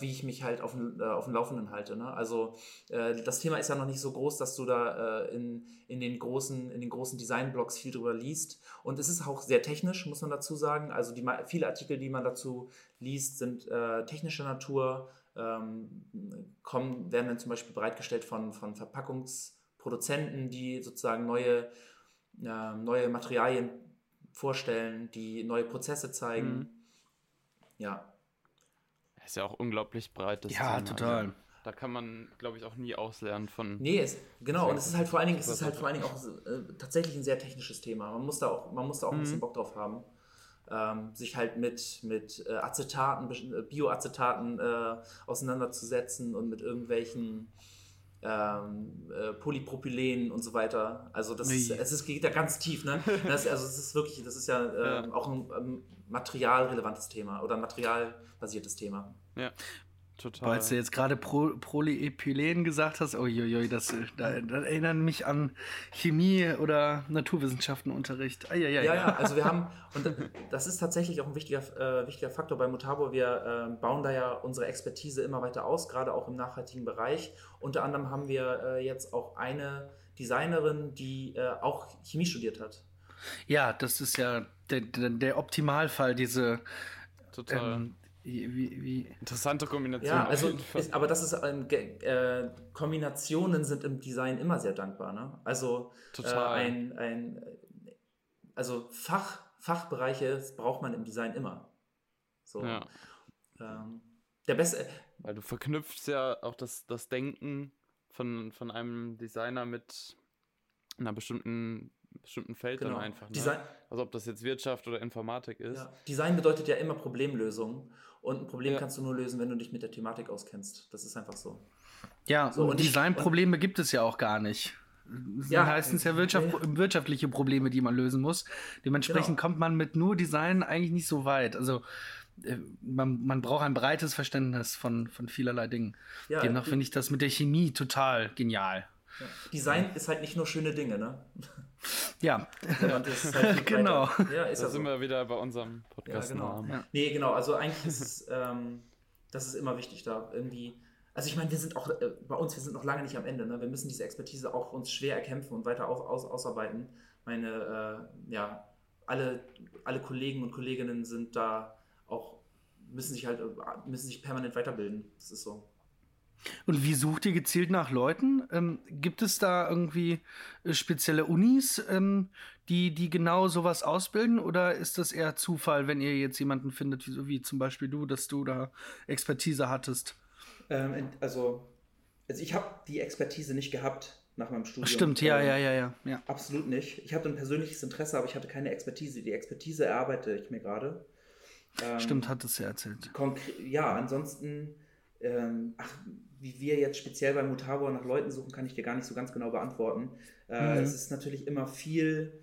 wie ich mich halt auf, äh, auf dem Laufenden halte. Ne? Also äh, das Thema ist ja noch nicht so groß, dass du da äh, in, in den großen, in den großen Designblogs viel drüber liest. Und es ist auch sehr technisch, muss man dazu sagen. Also die, viele Artikel, die man dazu liest, sind äh, technischer Natur, ähm, kommen, werden dann zum Beispiel bereitgestellt von, von Verpackungsproduzenten, die sozusagen neue, äh, neue Materialien vorstellen, die neue Prozesse zeigen. Mhm. Ja, ist ja auch unglaublich breit. Das ja, Thema. total. Also, da kann man, glaube ich, auch nie auslernen von. Nee, es, genau. Und es ist halt vor allen Dingen, es ist halt vor allen Dingen auch äh, tatsächlich ein sehr technisches Thema. Man muss da auch, man muss da auch mhm. ein bisschen mhm. Bock drauf haben. Ähm, sich halt mit, mit äh, Acetaten, äh, Bioacetaten äh, auseinanderzusetzen und mit irgendwelchen ähm, äh, Polypropylen und so weiter. Also das ist, es ist, geht da ganz tief, ne? Das, also es ist wirklich, das ist ja, äh, ja. auch ein ähm, materialrelevantes Thema oder ein materialbasiertes Thema. Ja. Total. Weil du jetzt gerade Pro Polyethylen gesagt hast, uiuiui, das, das, das erinnert mich an Chemie- oder Naturwissenschaftenunterricht. Eieiei. Ja, ja, also wir haben, und das ist tatsächlich auch ein wichtiger, äh, wichtiger Faktor bei Mutabo. Wir äh, bauen da ja unsere Expertise immer weiter aus, gerade auch im nachhaltigen Bereich. Unter anderem haben wir äh, jetzt auch eine Designerin, die äh, auch Chemie studiert hat. Ja, das ist ja der, der, der Optimalfall, diese Total. Ähm, wie, wie Interessante Kombination. Ja, also, ist, aber das ist, ähm, äh, Kombinationen sind im Design immer sehr dankbar. Ne? Also, Total. Äh, ein, ein, also Fach, Fachbereiche braucht man im Design immer. So. Ja. Ähm, der beste. Weil du verknüpfst ja auch das, das Denken von, von einem Designer mit einer bestimmten bestimmten Feld genau. dann einfach. Ne? Design, also ob das jetzt Wirtschaft oder Informatik ist. Ja. Design bedeutet ja immer Problemlösung. Und ein Problem ja. kannst du nur lösen, wenn du dich mit der Thematik auskennst. Das ist einfach so. Ja, so, und Designprobleme gibt es ja auch gar nicht. Das ja, meistens ja Wirtschaft, ja. wirtschaftliche Probleme, die man lösen muss. Dementsprechend genau. kommt man mit nur Design eigentlich nicht so weit. Also äh, man, man braucht ein breites Verständnis von, von vielerlei Dingen. Ja, Demnach finde ich das mit der Chemie total genial. Ja. Design ist halt nicht nur schöne Dinge, ne? Ja, halt genau. Ja, ist da sind so. wir wieder bei unserem Podcast. Ja, genau. Ja. Nee, genau. Also eigentlich ist es, ähm, das ist immer wichtig, da irgendwie. Also ich meine, wir sind auch äh, bei uns, wir sind noch lange nicht am Ende. Ne? Wir müssen diese Expertise auch uns schwer erkämpfen und weiter aus, aus, ausarbeiten. Meine, äh, ja, alle, alle Kollegen und Kolleginnen sind da auch, müssen sich halt, müssen sich permanent weiterbilden. Das ist so. Und wie sucht ihr gezielt nach Leuten? Ähm, gibt es da irgendwie äh, spezielle Unis, ähm, die, die genau sowas ausbilden? Oder ist das eher Zufall, wenn ihr jetzt jemanden findet, wie, wie zum Beispiel du, dass du da Expertise hattest? Ähm, also, also ich habe die Expertise nicht gehabt nach meinem Studium. Stimmt, ja, ähm, ja, ja, ja, ja. Absolut nicht. Ich hatte ein persönliches Interesse, aber ich hatte keine Expertise. Die Expertise erarbeite ich mir gerade. Ähm, Stimmt, hat es ja erzählt. Ja, ansonsten, ähm, ach, wie wir jetzt speziell bei Mutabor nach Leuten suchen, kann ich dir gar nicht so ganz genau beantworten. Äh, mhm. Es ist natürlich immer viel,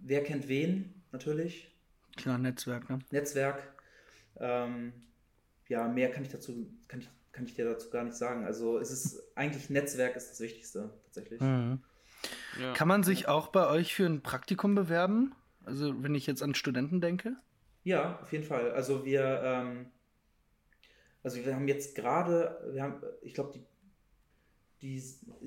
wer kennt wen, natürlich. Klar, Netzwerk, ne? Netzwerk. Ähm, ja, mehr kann ich dazu, kann ich, kann ich dir dazu gar nicht sagen. Also es ist eigentlich Netzwerk ist das Wichtigste, tatsächlich. Mhm. Ja. Kann man sich auch bei euch für ein Praktikum bewerben? Also wenn ich jetzt an Studenten denke? Ja, auf jeden Fall. Also wir, ähm, also wir haben jetzt gerade, wir haben, ich glaube, die, die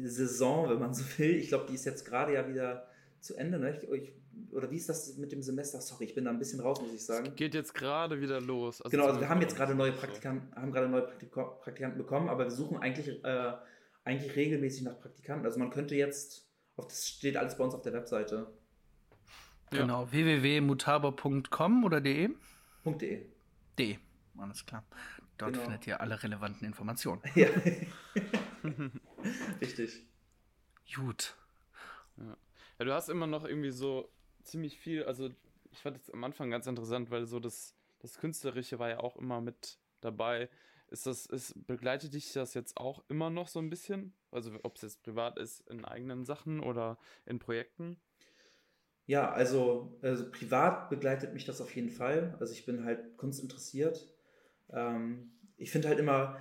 Saison, wenn man so will, ich glaube, die ist jetzt gerade ja wieder zu Ende. Ne? Ich, ich, oder wie ist das mit dem Semester? Sorry, ich bin da ein bisschen raus, muss ich sagen. Es geht jetzt gerade wieder los. Also genau, also wir haben jetzt gerade neue Praktikanten, haben gerade neue Praktikanten bekommen, aber wir suchen eigentlich, äh, eigentlich regelmäßig nach Praktikanten. Also man könnte jetzt, auf das steht alles bei uns auf der Webseite. Genau, ja. www.mutabo.com oder de? .de. De, alles klar. Dort genau. findet ihr alle relevanten Informationen. Ja. Richtig. Gut. Ja. ja, du hast immer noch irgendwie so ziemlich viel, also ich fand es am Anfang ganz interessant, weil so das, das Künstlerische war ja auch immer mit dabei. Ist das, ist, begleitet dich das jetzt auch immer noch so ein bisschen? Also ob es jetzt privat ist, in eigenen Sachen oder in Projekten? Ja, also, also privat begleitet mich das auf jeden Fall. Also ich bin halt kunstinteressiert. Ähm, ich finde halt immer,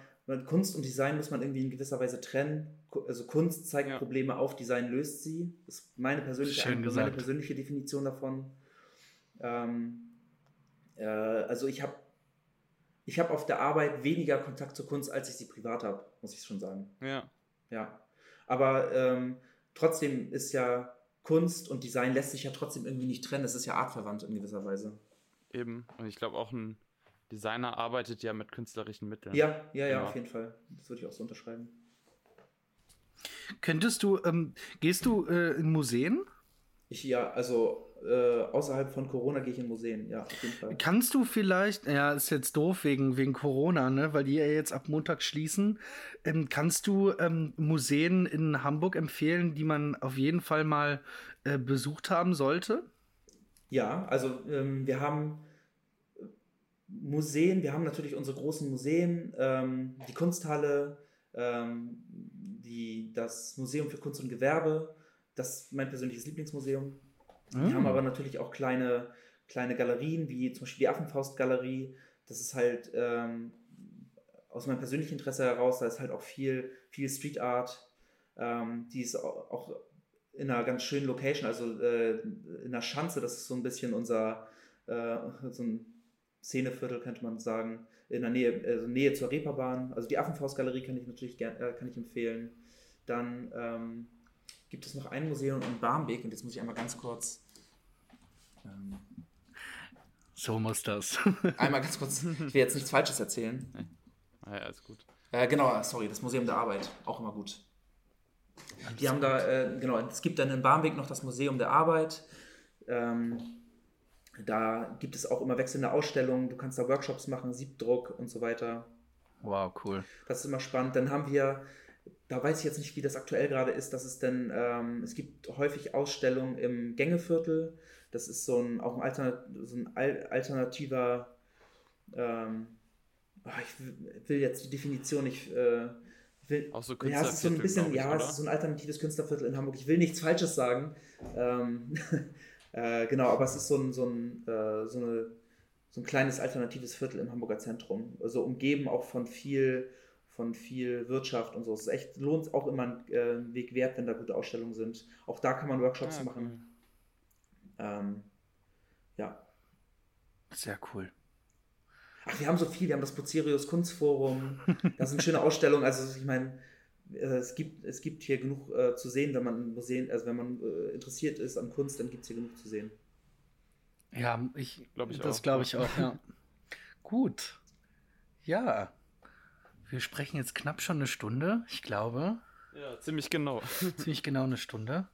Kunst und Design muss man irgendwie in gewisser Weise trennen. Also Kunst zeigt ja. Probleme auf, Design löst sie. Das ist meine persönliche, meine persönliche Definition davon. Ähm, äh, also ich habe ich hab auf der Arbeit weniger Kontakt zur Kunst, als ich sie privat habe, muss ich schon sagen. Ja. Ja. Aber ähm, trotzdem ist ja Kunst und Design lässt sich ja trotzdem irgendwie nicht trennen. Das ist ja artverwandt in gewisser Weise. Eben. Und ich glaube auch ein Designer arbeitet ja mit künstlerischen Mitteln. Ja, ja, ja, genau. auf jeden Fall. Das würde ich auch so unterschreiben. Könntest du, ähm, gehst du äh, in Museen? Ich ja, also äh, außerhalb von Corona gehe ich in Museen, ja, auf jeden Fall. Kannst du vielleicht, ja, ist jetzt doof wegen, wegen Corona, ne, weil die ja jetzt ab Montag schließen, ähm, kannst du ähm, Museen in Hamburg empfehlen, die man auf jeden Fall mal äh, besucht haben sollte? Ja, also ähm, wir haben Museen, wir haben natürlich unsere großen Museen, ähm, die Kunsthalle, ähm, die, das Museum für Kunst und Gewerbe, das ist mein persönliches Lieblingsmuseum. Mhm. Wir haben aber natürlich auch kleine, kleine Galerien, wie zum Beispiel die Affenfaustgalerie. Das ist halt ähm, aus meinem persönlichen Interesse heraus, da ist halt auch viel, viel Street Art. Ähm, die ist auch in einer ganz schönen Location, also äh, in der Schanze, das ist so ein bisschen unser, äh, so ein Szeneviertel, könnte man sagen, in der Nähe, also Nähe zur Reeperbahn. Also die Affenfaustgalerie kann ich natürlich gern, äh, kann ich empfehlen. Dann ähm, gibt es noch ein Museum in Barmbek und jetzt muss ich einmal ganz kurz. Ähm, so muss das. einmal ganz kurz, ich will jetzt nichts Falsches erzählen. Ah ja, alles gut. Äh, genau, sorry, das Museum der Arbeit, auch immer gut. Alles die haben gut. da, äh, genau, es gibt dann in Barmbek noch das Museum der Arbeit. Ähm, da gibt es auch immer wechselnde Ausstellungen, du kannst da Workshops machen, Siebdruck und so weiter. Wow, cool. Das ist immer spannend. Dann haben wir, da weiß ich jetzt nicht, wie das aktuell gerade ist, dass es denn, ähm, es gibt häufig Ausstellungen im Gängeviertel. Das ist so ein, auch ein, Alternat so ein alternativer, ähm, ah, ich will jetzt die Definition nicht. Äh, will, auch so ja, es ist so ein bisschen, ich, ja, es ist so ein alternatives Künstlerviertel in Hamburg. Ich will nichts Falsches sagen. Ähm, Äh, genau, aber es ist so ein, so ein, äh, so, eine, so ein kleines alternatives Viertel im Hamburger Zentrum. Also umgeben auch von viel, von viel Wirtschaft und so. Es ist echt, lohnt auch immer einen äh, Weg wert, wenn da gute Ausstellungen sind. Auch da kann man Workshops ja, machen. Ähm, ja. Sehr cool. Ach, wir haben so viel. Wir haben das Pozerius Kunstforum. Das sind schöne Ausstellungen. Also, ich meine, es gibt, es gibt hier genug äh, zu sehen, wenn man Museen, also wenn man äh, interessiert ist an Kunst, dann gibt es hier genug zu sehen. Ja, ich, glaub ich das glaube ich auch, ja. Gut. Ja. wir sprechen jetzt knapp schon eine Stunde, ich glaube. Ja, ziemlich genau. ziemlich genau eine Stunde.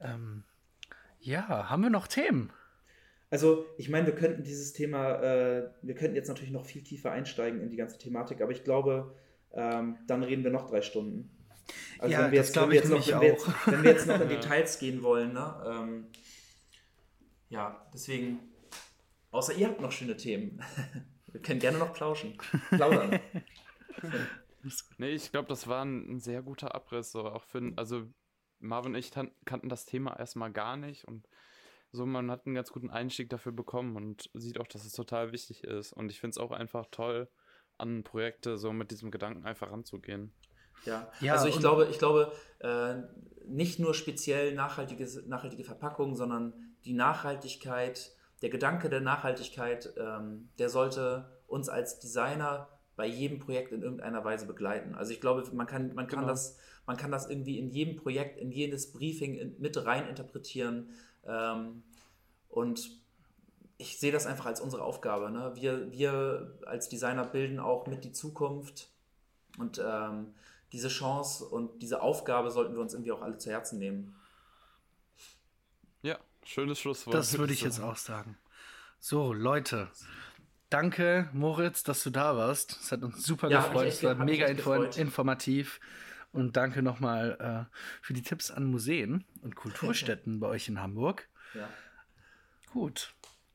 Ähm, ja, haben wir noch Themen? Also, ich meine, wir könnten dieses Thema, äh, wir könnten jetzt natürlich noch viel tiefer einsteigen in die ganze Thematik, aber ich glaube, ähm, dann reden wir noch drei Stunden. Also ja, wenn wir jetzt, wenn wir jetzt noch, wenn wir jetzt, wenn wir jetzt noch in Details gehen wollen, ne? Ähm, ja, deswegen, außer ihr habt noch schöne Themen. wir können gerne noch plauschen. Plaudern. nee, ich glaube, das war ein, ein, sehr guter Abriss. So auch für, also Marvin und ich kannten das Thema erstmal gar nicht und so, man hat einen ganz guten Einstieg dafür bekommen und sieht auch, dass es total wichtig ist. Und ich finde es auch einfach toll, an Projekte so mit diesem Gedanken einfach ranzugehen. Ja, ja also ich glaube, ich glaube, äh, nicht nur speziell nachhaltige, nachhaltige Verpackungen, sondern die Nachhaltigkeit, der Gedanke der Nachhaltigkeit, ähm, der sollte uns als Designer bei jedem Projekt in irgendeiner Weise begleiten. Also ich glaube, man kann, man kann, genau. das, man kann das irgendwie in jedem Projekt, in jedes Briefing mit rein interpretieren. Ähm, und ich sehe das einfach als unsere Aufgabe. Ne? Wir, wir als Designer bilden auch mit die Zukunft und ähm, diese Chance und diese Aufgabe sollten wir uns irgendwie auch alle zu Herzen nehmen. Ja, schönes Schlusswort. Das würde ich jetzt auch sagen. So, Leute, danke Moritz, dass du da warst. Es hat uns super ja, gefreut. Es war mega info informativ. Und danke nochmal äh, für die Tipps an Museen und Kulturstätten bei euch in Hamburg. Ja. Gut.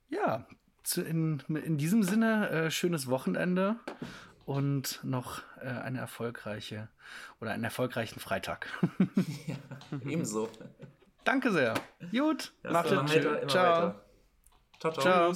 Ja, zu, in, in diesem Sinne, äh, schönes Wochenende und noch äh, eine erfolgreiche oder einen erfolgreichen Freitag. ja, ebenso. Danke sehr. Gut, ja, macht es. Ciao. Ciao, ciao. ciao.